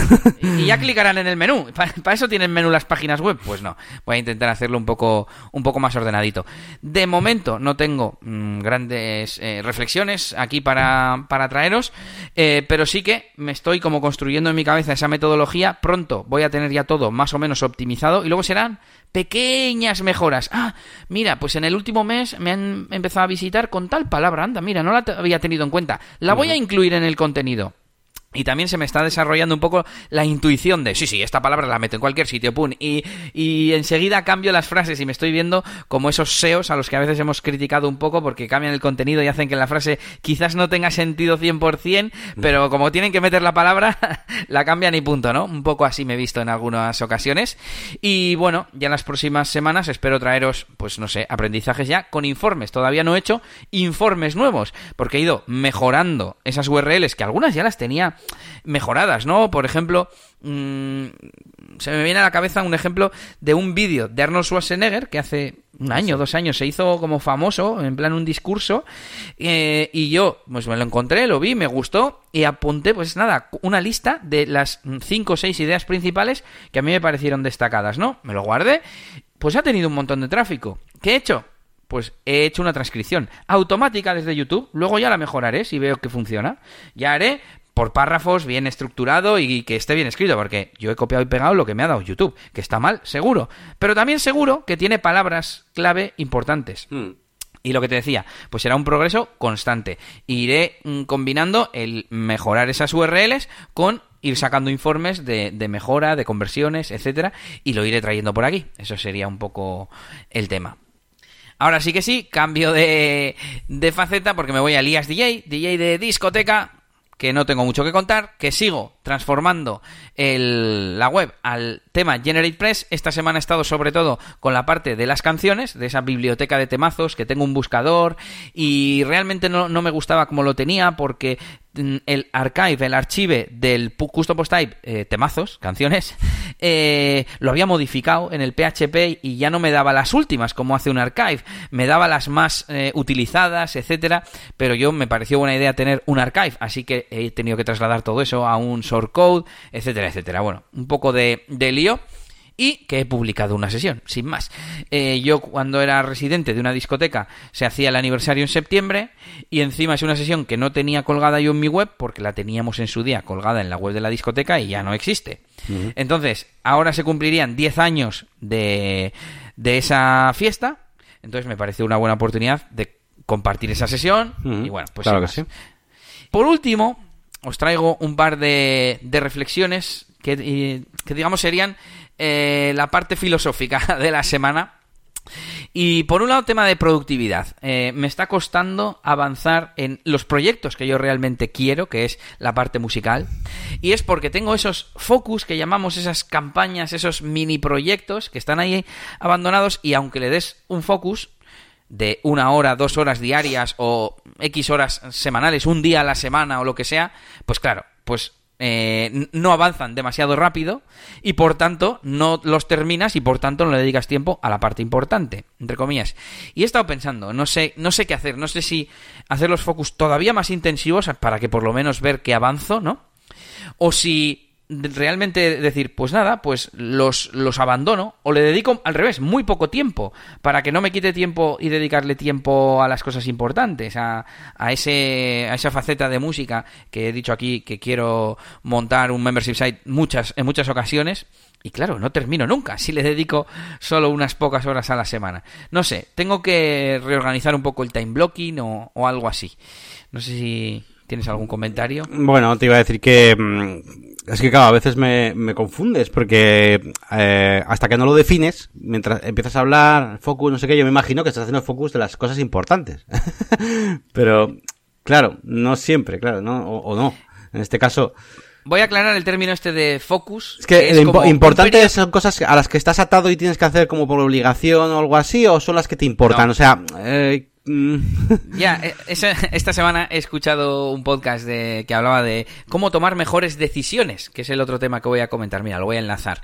y ya clicarán en el menú. [LAUGHS] ¿Para eso tienen menú las páginas web? Pues no. Voy a intentar hacerlo un poco, un poco más ordenadito. De momento no tengo mm, grandes eh, reflexiones aquí para, para traeros, eh, pero sí que me estoy como construyendo en mi cabeza esa metodología. Pronto voy a tener ya todo más o menos optimizado y luego serán pequeñas mejoras. Ah, mira, pues en el último mes me han empezado a visitar con tal palabra. Anda, mira, no la había tenido en cuenta. La voy a incluir en el contenido. Y también se me está desarrollando un poco la intuición de, sí, sí, esta palabra la meto en cualquier sitio, pum. Y, y enseguida cambio las frases y me estoy viendo como esos SEOs a los que a veces hemos criticado un poco porque cambian el contenido y hacen que la frase quizás no tenga sentido 100%, pero como tienen que meter la palabra, [LAUGHS] la cambian y punto, ¿no? Un poco así me he visto en algunas ocasiones. Y bueno, ya en las próximas semanas espero traeros, pues no sé, aprendizajes ya con informes. Todavía no he hecho informes nuevos porque he ido mejorando esas URLs que algunas ya las tenía mejoradas, ¿no? Por ejemplo, mm, se me viene a la cabeza un ejemplo de un vídeo de Arnold Schwarzenegger que hace un año, dos años se hizo como famoso, en plan un discurso, eh, y yo pues me lo encontré, lo vi, me gustó y apunté pues nada, una lista de las cinco o seis ideas principales que a mí me parecieron destacadas, ¿no? Me lo guardé, pues ha tenido un montón de tráfico. ¿Qué he hecho? Pues he hecho una transcripción automática desde YouTube, luego ya la mejoraré si veo que funciona. Ya haré por párrafos bien estructurado y que esté bien escrito, porque yo he copiado y pegado lo que me ha dado YouTube, que está mal, seguro, pero también seguro que tiene palabras clave importantes. Y lo que te decía, pues será un progreso constante. Iré mm, combinando el mejorar esas URLs con ir sacando informes de, de mejora, de conversiones, etcétera, y lo iré trayendo por aquí. Eso sería un poco el tema. Ahora sí que sí, cambio de, de faceta porque me voy a Elías DJ, DJ de discoteca, que no tengo mucho que contar, que sigo transformando el, la web al tema GeneratePress. Esta semana he estado sobre todo con la parte de las canciones, de esa biblioteca de temazos, que tengo un buscador y realmente no, no me gustaba como lo tenía porque mm, el archive, el archive del custom post type eh, temazos, canciones, [LAUGHS] eh, lo había modificado en el PHP y ya no me daba las últimas como hace un archive, me daba las más eh, utilizadas, etcétera, pero yo me pareció buena idea tener un archive, así que he tenido que trasladar todo eso a un short code, etcétera, etcétera. Bueno, un poco de, de y que he publicado una sesión, sin más. Eh, yo cuando era residente de una discoteca se hacía el aniversario en septiembre y encima es una sesión que no tenía colgada yo en mi web porque la teníamos en su día colgada en la web de la discoteca y ya no existe. Uh -huh. Entonces, ahora se cumplirían 10 años de, de esa fiesta, entonces me parece una buena oportunidad de compartir esa sesión uh -huh. y bueno, pues claro que sí. Por último, os traigo un par de, de reflexiones que, que digamos serían eh, la parte filosófica [LAUGHS] de la semana. Y por un lado, tema de productividad. Eh, me está costando avanzar en los proyectos que yo realmente quiero, que es la parte musical. Y es porque tengo esos focus que llamamos esas campañas, esos mini proyectos que están ahí abandonados y aunque le des un focus de una hora, dos horas diarias o X horas semanales, un día a la semana o lo que sea, pues claro, pues eh, no avanzan demasiado rápido y por tanto no los terminas y por tanto no le dedicas tiempo a la parte importante, entre comillas. Y he estado pensando, no sé, no sé qué hacer, no sé si hacer los focus todavía más intensivos para que por lo menos ver que avanzo, ¿no? O si realmente decir, pues nada, pues los, los abandono o le dedico al revés, muy poco tiempo, para que no me quite tiempo y dedicarle tiempo a las cosas importantes, a, a, ese, a esa faceta de música que he dicho aquí que quiero montar un membership site muchas, en muchas ocasiones. Y claro, no termino nunca si le dedico solo unas pocas horas a la semana. No sé, tengo que reorganizar un poco el time blocking o, o algo así. No sé si tienes algún comentario. Bueno, te iba a decir que es que claro, a veces me, me confundes porque eh, hasta que no lo defines, mientras empiezas a hablar, focus, no sé qué, yo me imagino que estás haciendo focus de las cosas importantes. [LAUGHS] Pero, claro, no siempre, claro, ¿no? O, o, no. En este caso... Voy a aclarar el término este de focus. Es que, que es imp importante son cosas a las que estás atado y tienes que hacer como por obligación o algo así, o son las que te importan. No. O sea, eh, [LAUGHS] ya, eh, esa, esta semana he escuchado un podcast de, que hablaba de cómo tomar mejores decisiones, que es el otro tema que voy a comentar. Mira, lo voy a enlazar.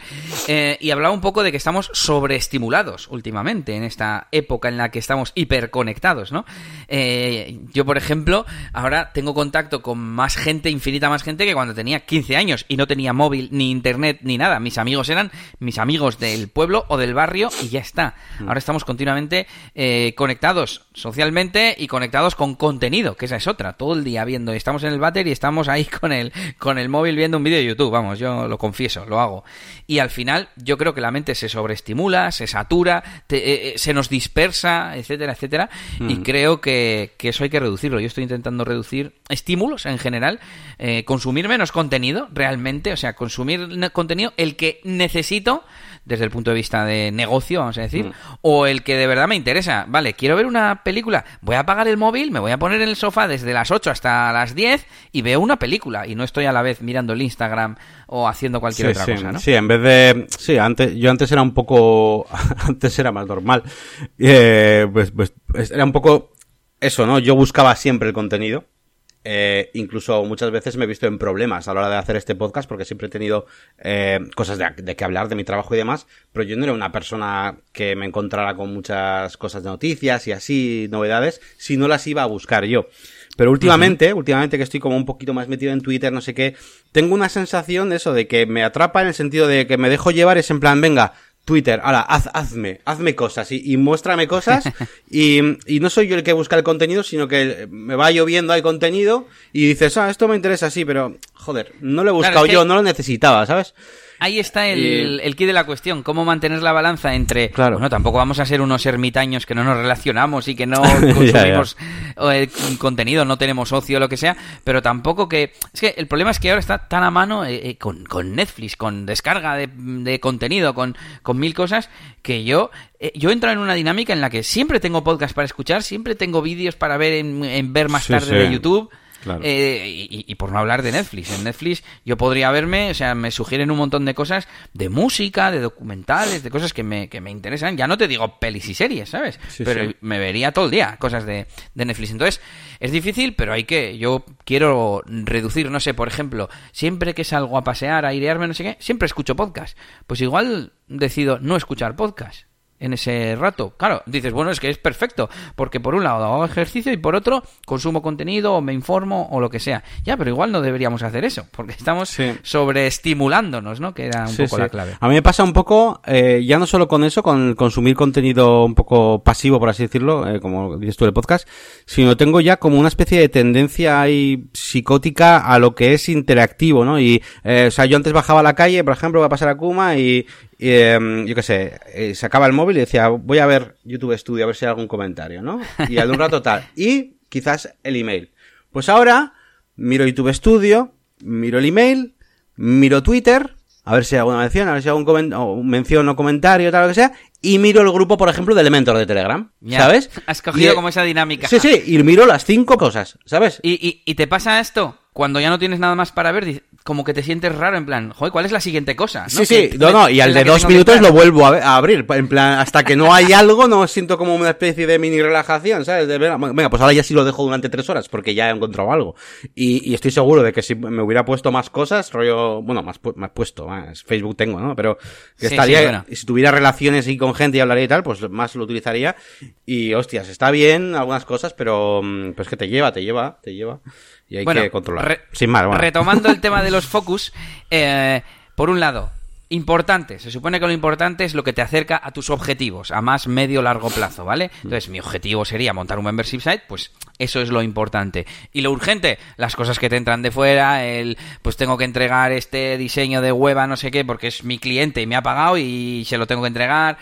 Eh, y hablaba un poco de que estamos sobreestimulados últimamente, en esta época en la que estamos hiperconectados, ¿no? Eh, yo, por ejemplo, ahora tengo contacto con más gente, infinita más gente, que cuando tenía 15 años y no tenía móvil, ni internet, ni nada. Mis amigos eran mis amigos del pueblo o del barrio y ya está. Ahora estamos continuamente eh, conectados socialmente y conectados con contenido, que esa es otra, todo el día viendo, estamos en el váter y estamos ahí [LAUGHS] con el, con el móvil viendo un vídeo de YouTube, vamos, yo lo confieso, lo hago. Y al final yo creo que la mente se sobreestimula, se satura, te, eh, se nos dispersa, etcétera, etcétera, mm. y creo que, que, eso hay que reducirlo. Yo estoy intentando reducir estímulos en general, eh, consumir menos contenido realmente, o sea, consumir contenido el que necesito desde el punto de vista de negocio, vamos a decir, mm. o el que de verdad me interesa. Vale, quiero ver una película, voy a apagar el móvil, me voy a poner en el sofá desde las 8 hasta las 10 y veo una película y no estoy a la vez mirando el Instagram o haciendo cualquier sí, otra sí, cosa, ¿no? Sí, en vez de... Sí, antes, yo antes era un poco... [LAUGHS] antes era más normal. Eh, pues, pues era un poco eso, ¿no? Yo buscaba siempre el contenido. Eh, incluso muchas veces me he visto en problemas a la hora de hacer este podcast porque siempre he tenido eh, cosas de, de, que hablar de mi trabajo y demás, pero yo no era una persona que me encontrara con muchas cosas de noticias y así, novedades, si no las iba a buscar yo. Pero últimamente, uh -huh. últimamente que estoy como un poquito más metido en Twitter, no sé qué, tengo una sensación de eso, de que me atrapa en el sentido de que me dejo llevar, es en plan, venga, Twitter, ahora, haz, hazme, hazme cosas y, y muéstrame cosas [LAUGHS] y, y, no soy yo el que busca el contenido, sino que me va lloviendo el contenido y dices, ah, esto me interesa, sí, pero, joder, no lo he buscado claro, es que... yo, no lo necesitaba, ¿sabes? Ahí está el, el key de la cuestión, cómo mantener la balanza entre, claro. bueno, tampoco vamos a ser unos ermitaños que no nos relacionamos y que no [LAUGHS] consumimos eh, contenido, no tenemos ocio, lo que sea, pero tampoco que... Es que el problema es que ahora está tan a mano eh, eh, con, con, Netflix, con descarga de, de contenido, con, con, mil cosas, que yo, yo entro en una dinámica en la que siempre tengo podcast para escuchar, siempre tengo vídeos para ver en, ver más tarde de YouTube. Eh, y, por no hablar de Netflix. En Netflix yo podría verme, o sea, me sugieren un montón de cosas de música, de documentales, de cosas que me, que me interesan. Ya no te digo pelis y series, ¿sabes? pero me vería todo el día cosas de, de, Netflix. Entonces, es difícil, pero hay que. Yo quiero reducir, no sé, por ejemplo, siempre que salgo a pasear, a airearme, no sé qué, siempre escucho podcast. Pues igual decido no escuchar podcast en ese rato. Claro, dices, bueno, es que es perfecto, porque por un lado hago ejercicio y por otro consumo contenido o me informo o lo que sea. Ya, pero igual no deberíamos hacer eso, porque estamos sobreestimulándonos, ¿no? Que era un poco la clave. A mí me pasa un poco, eh, ya no solo con eso, con consumir contenido un poco pasivo, por así decirlo, eh, como dices tú el podcast, sino tengo ya como una especie de tendencia ahí psicótica a lo que es interactivo, ¿no? Y, eh, o sea, yo antes bajaba a la calle, por ejemplo, voy a pasar a Kuma y, eh, yo qué sé, eh, sacaba el móvil y decía, voy a ver YouTube Studio a ver si hay algún comentario, ¿no? Y al un rato tal. Y quizás el email. Pues ahora miro YouTube Studio, miro el email, miro Twitter, a ver si hay alguna mención, a ver si hay algún o mención o comentario, tal, lo que sea, y miro el grupo, por ejemplo, de Elementor de Telegram, ¿sabes? Has cogido como esa dinámica. Sí, sí, y miro las cinco cosas, ¿sabes? ¿Y, y, y te pasa esto? Cuando ya no tienes nada más para ver, como que te sientes raro, en plan, joder, ¿cuál es la siguiente cosa? Sí, sí, no, no, y al de dos minutos lo vuelvo a, abrir, en plan, hasta que no hay algo, no siento como una especie de mini relajación, ¿sabes? venga, pues ahora ya sí lo dejo durante tres horas, porque ya he encontrado algo. Y, estoy seguro de que si me hubiera puesto más cosas, rollo, bueno, más, más puesto, más, Facebook tengo, ¿no? Pero que estaría, si tuviera relaciones y con gente y hablaría y tal, pues más lo utilizaría. Y hostias, está bien algunas cosas, pero, mm, pues que te lleva, te lleva, te lleva y hay que controlar. Sin más, Retomando el tema de los [LAUGHS] focus, eh, por un lado, importante. Se supone que lo importante es lo que te acerca a tus objetivos, a más medio largo plazo, ¿vale? Entonces, mi objetivo sería montar un membership site, pues eso es lo importante. Y lo urgente, las cosas que te entran de fuera, el pues tengo que entregar este diseño de web a no sé qué porque es mi cliente y me ha pagado y se lo tengo que entregar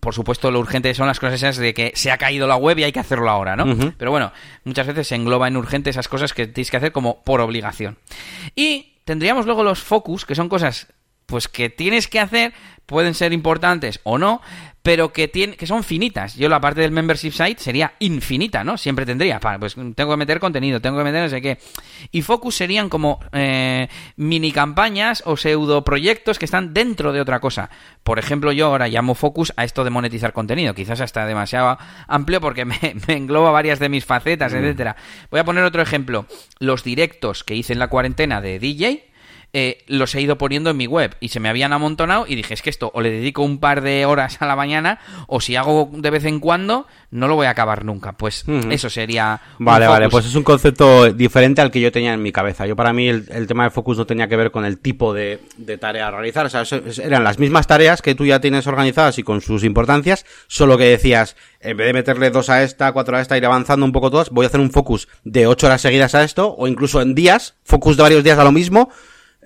por supuesto, lo urgente son las cosas esas de que se ha caído la web y hay que hacerlo ahora, ¿no? Pero bueno, muchas veces se engloba en urgente esas cosas que tienes que hacer como por obligación. Y tendríamos luego los focus, que son cosas pues que tienes que hacer, pueden ser importantes o no, pero que, tiene, que son finitas. Yo la parte del membership site sería infinita, ¿no? Siempre tendría. Pues tengo que meter contenido, tengo que meter no sé qué. Y focus serían como eh, mini campañas o pseudo proyectos que están dentro de otra cosa. Por ejemplo, yo ahora llamo focus a esto de monetizar contenido. Quizás hasta demasiado amplio porque me, [LAUGHS] engloba varias de mis facetas, mm. etcétera. Voy a poner otro ejemplo. Los directos que hice en la cuarentena de DJ eh, los he ido poniendo en mi web y se me habían amontonado y dije, es que esto o le dedico un par de horas a la mañana o si hago de vez en cuando no lo voy a acabar nunca. Pues eso sería... Vale, vale, pues es un concepto diferente al que yo tenía en mi cabeza. Yo para mí el, tema de focus no tenía que ver con el tipo de, tarea a realizar, o sea, eran las mismas tareas que tú ya tienes organizadas y con sus importancias, solo que decías, en vez de meterle dos a esta, cuatro a esta, ir avanzando un poco todas, voy a hacer un focus de ocho horas seguidas a esto, o incluso en días, focus de varios días a lo mismo,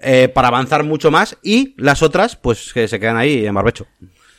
eh, para avanzar mucho más y las otras pues que se quedan ahí en barbecho.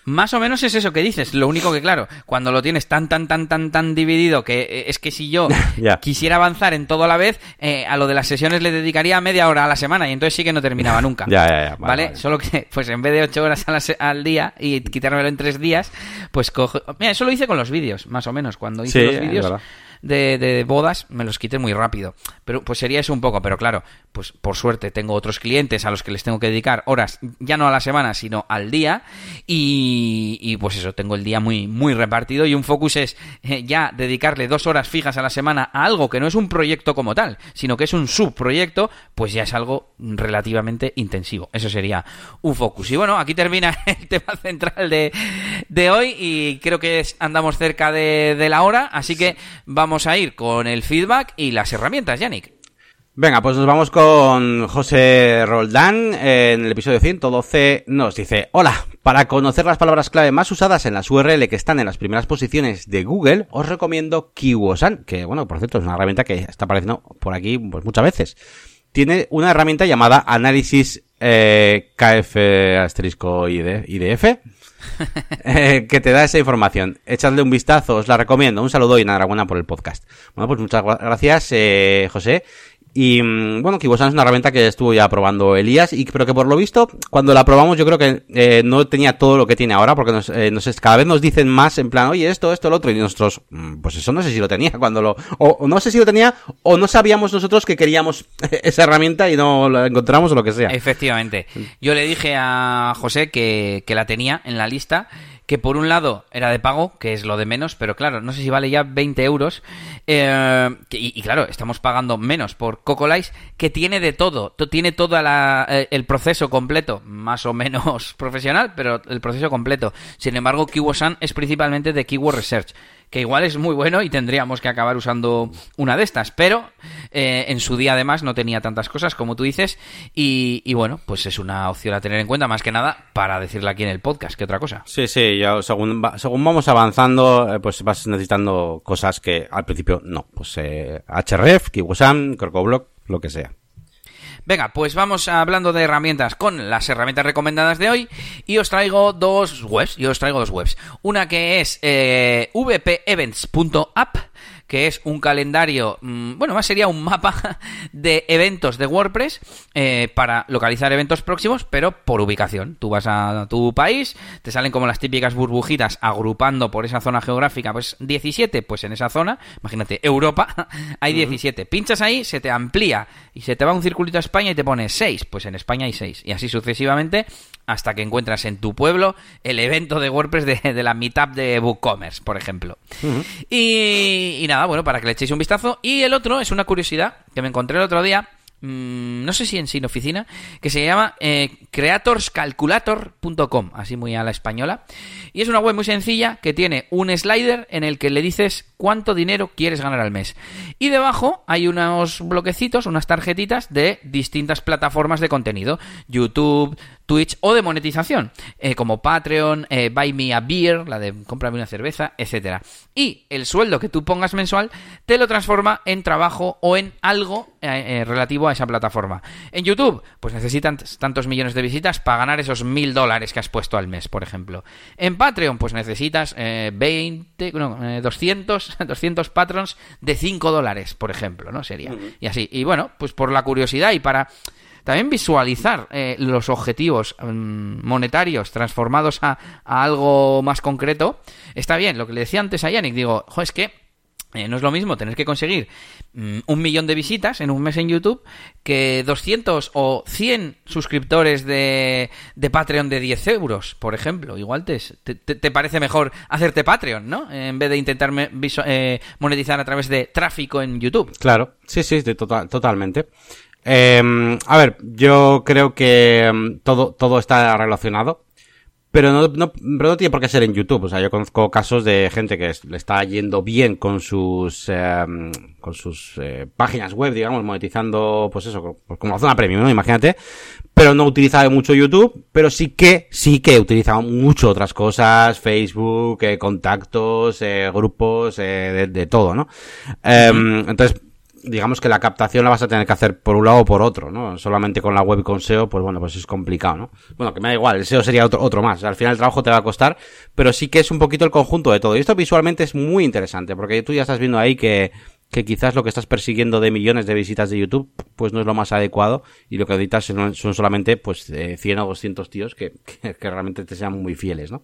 Más o menos es eso que dices. Lo único que, claro, cuando lo tienes tan, tan, tan, tan, tan dividido, que eh, es que si yo [LAUGHS] quisiera avanzar en todo a la vez, eh, a lo de las sesiones le dedicaría media hora a la semana y entonces sí que no terminaba [LAUGHS] nunca. ya, ya, ya. Vale, Solo que, [LAUGHS] pues en vez de ocho horas al día y quitármelo en tres días, pues cojo. Mira, eso lo hice con los vídeos, más o menos. Cuando hice los vídeos de, de, bodas me los quité muy rápido. Pero pues sería eso un poco, pero claro, pues por suerte tengo otros clientes a los que les tengo que dedicar horas, ya no a la semana, sino al día. Y, y pues eso, tengo el día muy, muy repartido. Y un focus es eh, ya dedicarle dos horas fijas a la semana a algo que no es un proyecto como tal, sino que es un subproyecto, pues ya es algo relativamente intensivo. Eso sería un focus. Y bueno, aquí termina [LAUGHS] el tema central de, de hoy y creo que andamos cerca de, de la hora, así que vamos vamos a ir con el feedback y las herramientas, Yannick. Venga, pues nos vamos con José Roldán. En el episodio 112 nos dice, hola, para conocer las palabras clave más usadas en las URL que están en las primeras posiciones de Google, os recomiendo Kiwosan, que bueno, por cierto, es una herramienta que está apareciendo por aquí pues, muchas veces. tiene una herramienta llamada Análisis eh, KF asterisco IDF. [LAUGHS] Eh, que te da esa información. Echadle un vistazo, os la recomiendo. Un saludo y enhorabuena por el podcast. Bueno, pues muchas gracias, eh, José. Y mm, bueno, Kibosan es una herramienta que estuvo ya probando Elías, y pero que por lo visto, cuando la probamos, yo creo que eh, no tenía todo lo que tiene ahora, porque nos, eh, cada vez nos dicen más en plan, oye, esto, esto, lo otro, y nosotros, mm, pues eso no sé si lo tenía cuando lo, o, no sé si lo tenía, o no sabíamos nosotros que queríamos [LAUGHS] esa herramienta y no la encontramos o lo que sea. Efectivamente. Yo le dije a José que, que la tenía en la lista que por un lado era de pago, que es lo de menos, pero claro, no sé si vale ya 20 euros. Eh, y, claro, estamos pagando menos por Cocolice, que tiene de todo, tiene todo eh, el proceso completo, más o menos [LAUGHS] profesional, pero el proceso completo. Sin embargo, Kiwosan es principalmente de Keyword Research que igual es muy bueno y tendríamos que acabar usando una de estas, pero eh, en su día además no tenía tantas cosas como tú dices y, bueno, pues es una opción a tener en cuenta más que nada para decirla aquí en el podcast que otra cosa. Sí, sí, ya según, según vamos avanzando, eh, pues vas necesitando cosas que al principio no, pues eh, href, Kiwasam, Crocoblock, lo que sea. Venga, pues vamos hablando de herramientas con las herramientas recomendadas de hoy y os traigo dos webs, yo os traigo dos webs. Una que es eh, vpevents.app que es un calendario, mm, bueno, más sería un mapa [LAUGHS] de eventos de WordPress eh, para localizar eventos próximos, pero por ubicación. Tú vas a tu país, te salen como las típicas burbujitas agrupando por esa zona geográfica, pues 17, pues en esa zona, imagínate, Europa, [LAUGHS] hay 17. Pinchas ahí, se te amplía y se te va un circulito a España y te pone 6, pues en España hay 6. Y así sucesivamente hasta que encuentras en tu pueblo el evento de WordPress de, la Meetup de WooCommerce, por ejemplo. y, nada, bueno, para que le echéis un vistazo. Y el otro es una curiosidad que me encontré el otro día. Mm, no sé si en Sin Oficina, que se llama eh, creatorscalculator.com, así muy a la española. Y es una web muy sencilla que tiene un slider en el que le dices cuánto dinero quieres ganar al mes. Y debajo hay unos bloquecitos, unas tarjetitas de distintas plataformas de contenido. YouTube, Twitch o de monetización, eh, como Patreon, eh, Buy Me a Beer, la de cómprame una cerveza, etcétera. Y el sueldo que tú pongas mensual te lo transforma en trabajo o en algo eh, relativo a esa plataforma. En YouTube, pues necesitan tantos millones de visitas para ganar esos mil dólares que has puesto al mes, por ejemplo. En Patreon, pues necesitas 20, no, 200, 200 [LAUGHS] patrons de 5 dólares, por ejemplo, ¿no? Sería. Y así. Y bueno, pues por la curiosidad y para también visualizar eh, los objetivos mm, monetarios transformados a, algo más concreto. Está bien, lo que le decía antes a Yannick, digo, jo, es que eh, no es lo mismo tener que conseguir mm, un millón de visitas en un mes en YouTube que 200 o 100 suscriptores de, de Patreon de 10 euros, por ejemplo. Igual te, te, parece mejor hacerte Patreon, ¿no? En vez de intentar eh, monetizar a través de tráfico en YouTube. Claro, sí, sí, tota-, totalmente. Eh, a ver, yo creo que em, todo, todo está relacionado. Pero no, no, pero no tiene por qué ser en YouTube. O sea, yo conozco casos de gente que le está yendo bien con sus, eh, con sus eh, páginas web, digamos, monetizando, pues eso, como la zona premium, ¿no? Imagínate. Pero no utiliza mucho YouTube, pero sí que, sí que utiliza mucho otras cosas, Facebook, eh, contactos, eh, grupos, de, de, todo, ¿no? Entonces, digamos que la captación la vas a tener que hacer por un lado o por otro, ¿no? Solamente con la web y con SEO, pues bueno, pues es complicado, ¿no? Bueno, que me da igual, el SEO sería otro, otro más. Al final el trabajo te va a costar, pero sí que es un poquito el conjunto de todo. Y esto visualmente es muy interesante, porque tú ya estás viendo ahí que, que quizás lo que estás persiguiendo de millones de visitas de YouTube, pues no es lo más adecuado, y lo que editas son, solamente, pues, 100 o 200 tíos que, [LAUGHS] que, que realmente te sean muy fieles, ¿no?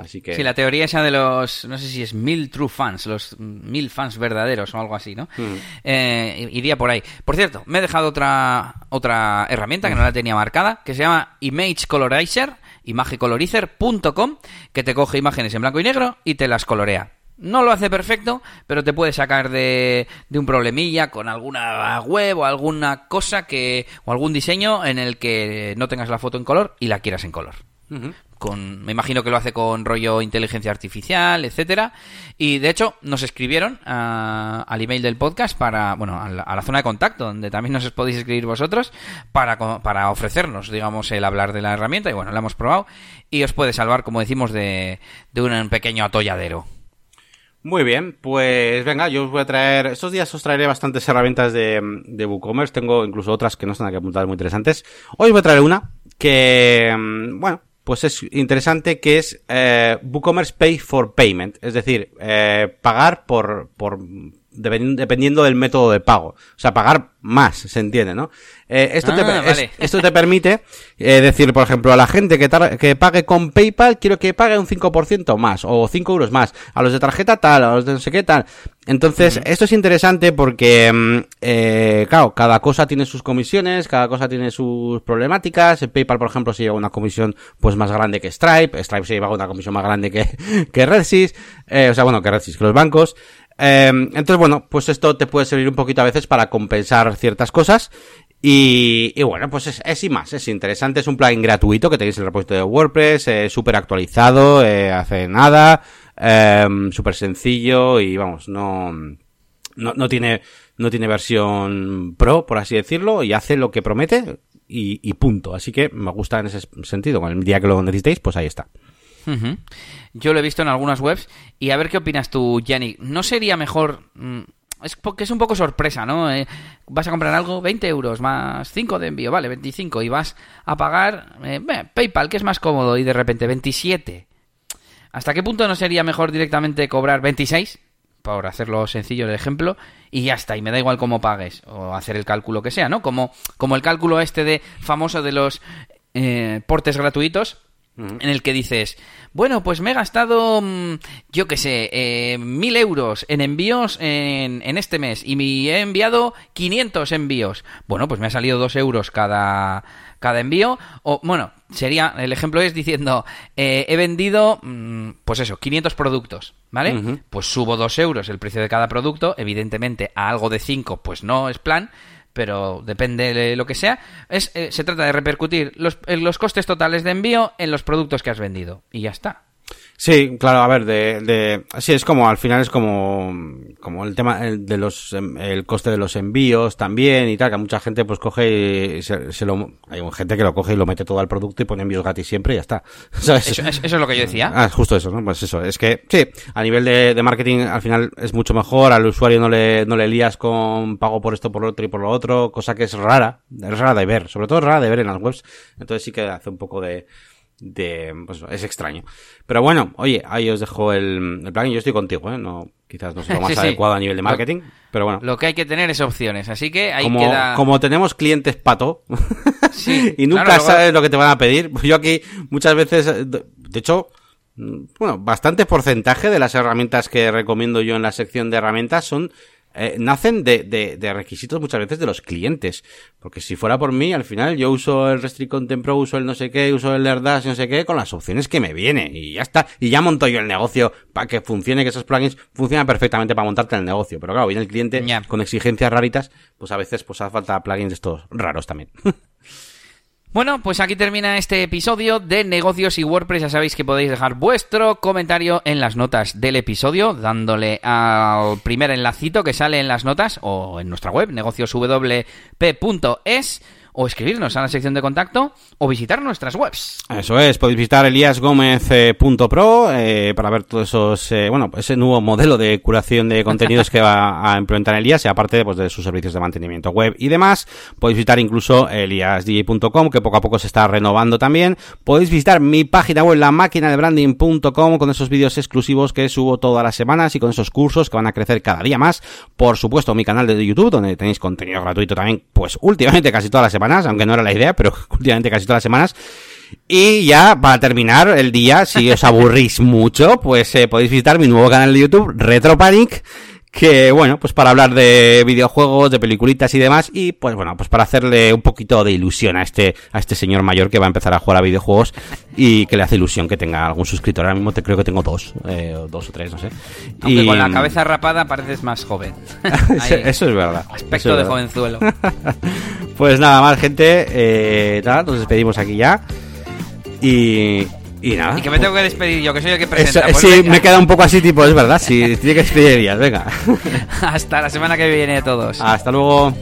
Así que... Sí, la teoría esa de los, no sé si es mil true fans, los mil fans verdaderos o algo así, ¿no? Hmm. Eh, iría por ahí. Por cierto, me he dejado otra, otra herramienta que no la tenía marcada, que se llama Image Colorizer, imagecolorizer.com, que te coge imágenes en blanco y negro y te las colorea. No lo hace perfecto, pero te puede sacar de, de, un problemilla con alguna web o alguna cosa que. o algún diseño en el que no tengas la foto en color y la quieras en color con me imagino que lo hace con rollo inteligencia artificial, etcétera. Y de hecho nos escribieron ah, al email del podcast para, bueno, a la, zona de contacto donde también nos podéis escribir vosotros para, para ofrecernos, digamos, el hablar de la herramienta y bueno, la hemos probado y os puede salvar, como decimos, de, de un pequeño atolladero. Muy bien, pues venga, yo os voy a traer, estos días os traeré bastantes herramientas de, de WooCommerce, tengo incluso otras que no están aquí apuntadas muy interesantes. Hoy os voy a traer una que, mm, bueno, pues es interesante que es eh, WooCommerce Pay for Payment, es decir, eh, pagar por, por dependiendo del método de pago. O sea, pagar más, se entiende, ¿no? Eh, esto, te, Ah, esto te permite eh, decir, por ejemplo, a la gente que, pague con PayPal, quiero que pague un 5% más, o 5 euros más. A los de tarjeta tal, a los de no sé qué tal. Entonces, esto es interesante porque, mm, eh, claro, cada cosa tiene sus comisiones, cada cosa tiene sus problemáticas. En PayPal, por ejemplo, se lleva una comisión pues más grande que Stripe. Stripe se lleva una comisión más grande que, [LAUGHS] que RedSys. Eh, o sea, bueno, que RedSys, que los bancos. Eh, entonces, bueno, pues esto te puede servir un poquito a veces para compensar ciertas cosas. Y, y bueno, pues es, es y más, es interesante, es un plugin gratuito que tenéis en el repositorio de WordPress, eh, súper actualizado, eh, hace nada, eh, súper sencillo y vamos, no, no, no tiene, no tiene versión pro, por así decirlo, y hace lo que promete y, y punto. Así que me gusta en ese sentido. El día que lo necesitéis, pues ahí está. Yo lo he visto en algunas webs y a ver qué opinas tú, Yannick. ¿No sería mejor... mm, Es porque es un poco sorpresa, ¿no? Eh, vas a comprar algo, 20 euros más 5 de envío, vale, 25, y vas a pagar eh, PayPal, que es más cómodo, y de repente 27. ¿Hasta qué punto no sería mejor directamente cobrar 26? Por hacerlo sencillo el ejemplo, y ya está, y me da igual cómo pagues, o hacer el cálculo que sea, ¿no? Como, como el cálculo este de famoso de los eh, portes gratuitos, en el que dices, bueno, pues me he gastado, mm, yo qué sé, eh, mil euros en envíos en, en este mes y me he enviado 500 envíos. Bueno, pues me ha salido dos euros cada, cada envío. O, bueno, sería, el ejemplo es diciendo, eh, he vendido, mm, pues eso, 500 productos, ¿vale? Pues subo dos euros el precio de cada producto. Evidentemente, a algo de 5, pues no es plan pero depende de lo que sea, es, eh, se trata de repercutir los, eh, los costes totales de envío en los productos que has vendido. Y ya está. Sí, claro, a ver, de, de, así es como, al final es como, como el tema de los, em, el coste de los envíos también y tal, que mucha gente pues coge y se, se lo, hay gente que lo coge y lo mete todo al producto y pone envíos gratis siempre y ya está. [LAUGHS] Eso- eso es lo que yo decía. Ah, justo eso, ¿no? Pues eso, es que, sí, a nivel de, de marketing al final es mucho mejor, al usuario no le, no le lías con pago por esto, por lo otro y por lo otro, cosa que es rara, es rara de ver, sobre todo es rara de ver en las webs, entonces sí que hace un poco de, de, pues es extraño. Pero bueno, oye, ahí os dejo el, el plugin, yo estoy contigo, ¿eh? No, quizás no es lo [LAUGHS] más Sí, sí. adecuado a nivel de marketing, pero bueno. Lo que hay que tener es opciones. Así que ahí Como, queda. como tenemos clientes pato [LAUGHS] Sí, [LAUGHS] y nunca claro, luego- sabes lo que te van a pedir, pues yo aquí muchas veces, de hecho, bueno, bastante porcentaje de las herramientas que recomiendo yo en la sección de herramientas son eh, nacen de, de, de requisitos muchas veces de los clientes. Porque si fuera por mí, al final yo uso el Restrict Content Pro, uso el no sé qué, uso el AirDash, no sé qué, con las opciones que me viene. Y ya está. Y ya monto yo el negocio para que funcione, que esos plugins funcionan perfectamente para montarte el negocio. Pero claro, viene el cliente con exigencias raritas, pues a veces pues hace falta plugins de estos raros también. [LAUGHS] Bueno, pues aquí termina este episodio de negocios y WordPress. Ya sabéis que podéis dejar vuestro comentario en las notas del episodio, dándole al primer enlacito que sale en las notas o en nuestra web, negocioswp.es, o escribirnos a la sección de contacto o visitar nuestras webs. Eso es, podéis visitar eliasgomez.pro eh, para ver todos esos, eh, bueno, ese nuevo modelo de curación de contenidos que va a implementar Elias, y aparte pues, de sus servicios de mantenimiento web y demás. Podéis visitar incluso eliasdj.com, que poco a poco se está renovando también. Podéis visitar mi página web, la máquina de branding.com, con esos vídeos exclusivos que subo todas las semanas y con esos cursos que van a crecer cada día más. Por supuesto, mi canal de YouTube, donde tenéis contenido gratuito también, pues últimamente casi todas las semanas, aunque no era la idea, pero [LAUGHS] últimamente casi todas las semanas. Y ya, para terminar el día, si os aburrís [LAUGHS] mucho, pues eh, podéis visitar mi nuevo canal de YouTube, Retro Panic, que bueno, pues para hablar de videojuegos, de peliculitas y demás, y pues bueno, pues para hacerle un poquito de ilusión a este, a este señor mayor que va a empezar a jugar a videojuegos y que le hace ilusión que tenga algún suscriptor. Ahora mismo te creo que tengo dos, eh, dos o tres, no sé. Aunque Y- con la cabeza rapada pareces más joven. [LAUGHS] eso, es verdad. aspecto es de verdad. jovenzuelo. [LAUGHS] Pues nada más, gente. Eh, nada, nos despedimos aquí ya. Y, y nada. Y que me tengo que despedir yo, que soy el que Eso, presenta. Pues sí, venga. me queda un poco así, tipo, es verdad. Sí, [LAUGHS] tiene que despedir Elías, venga. Hasta la semana que viene todos. Hasta luego.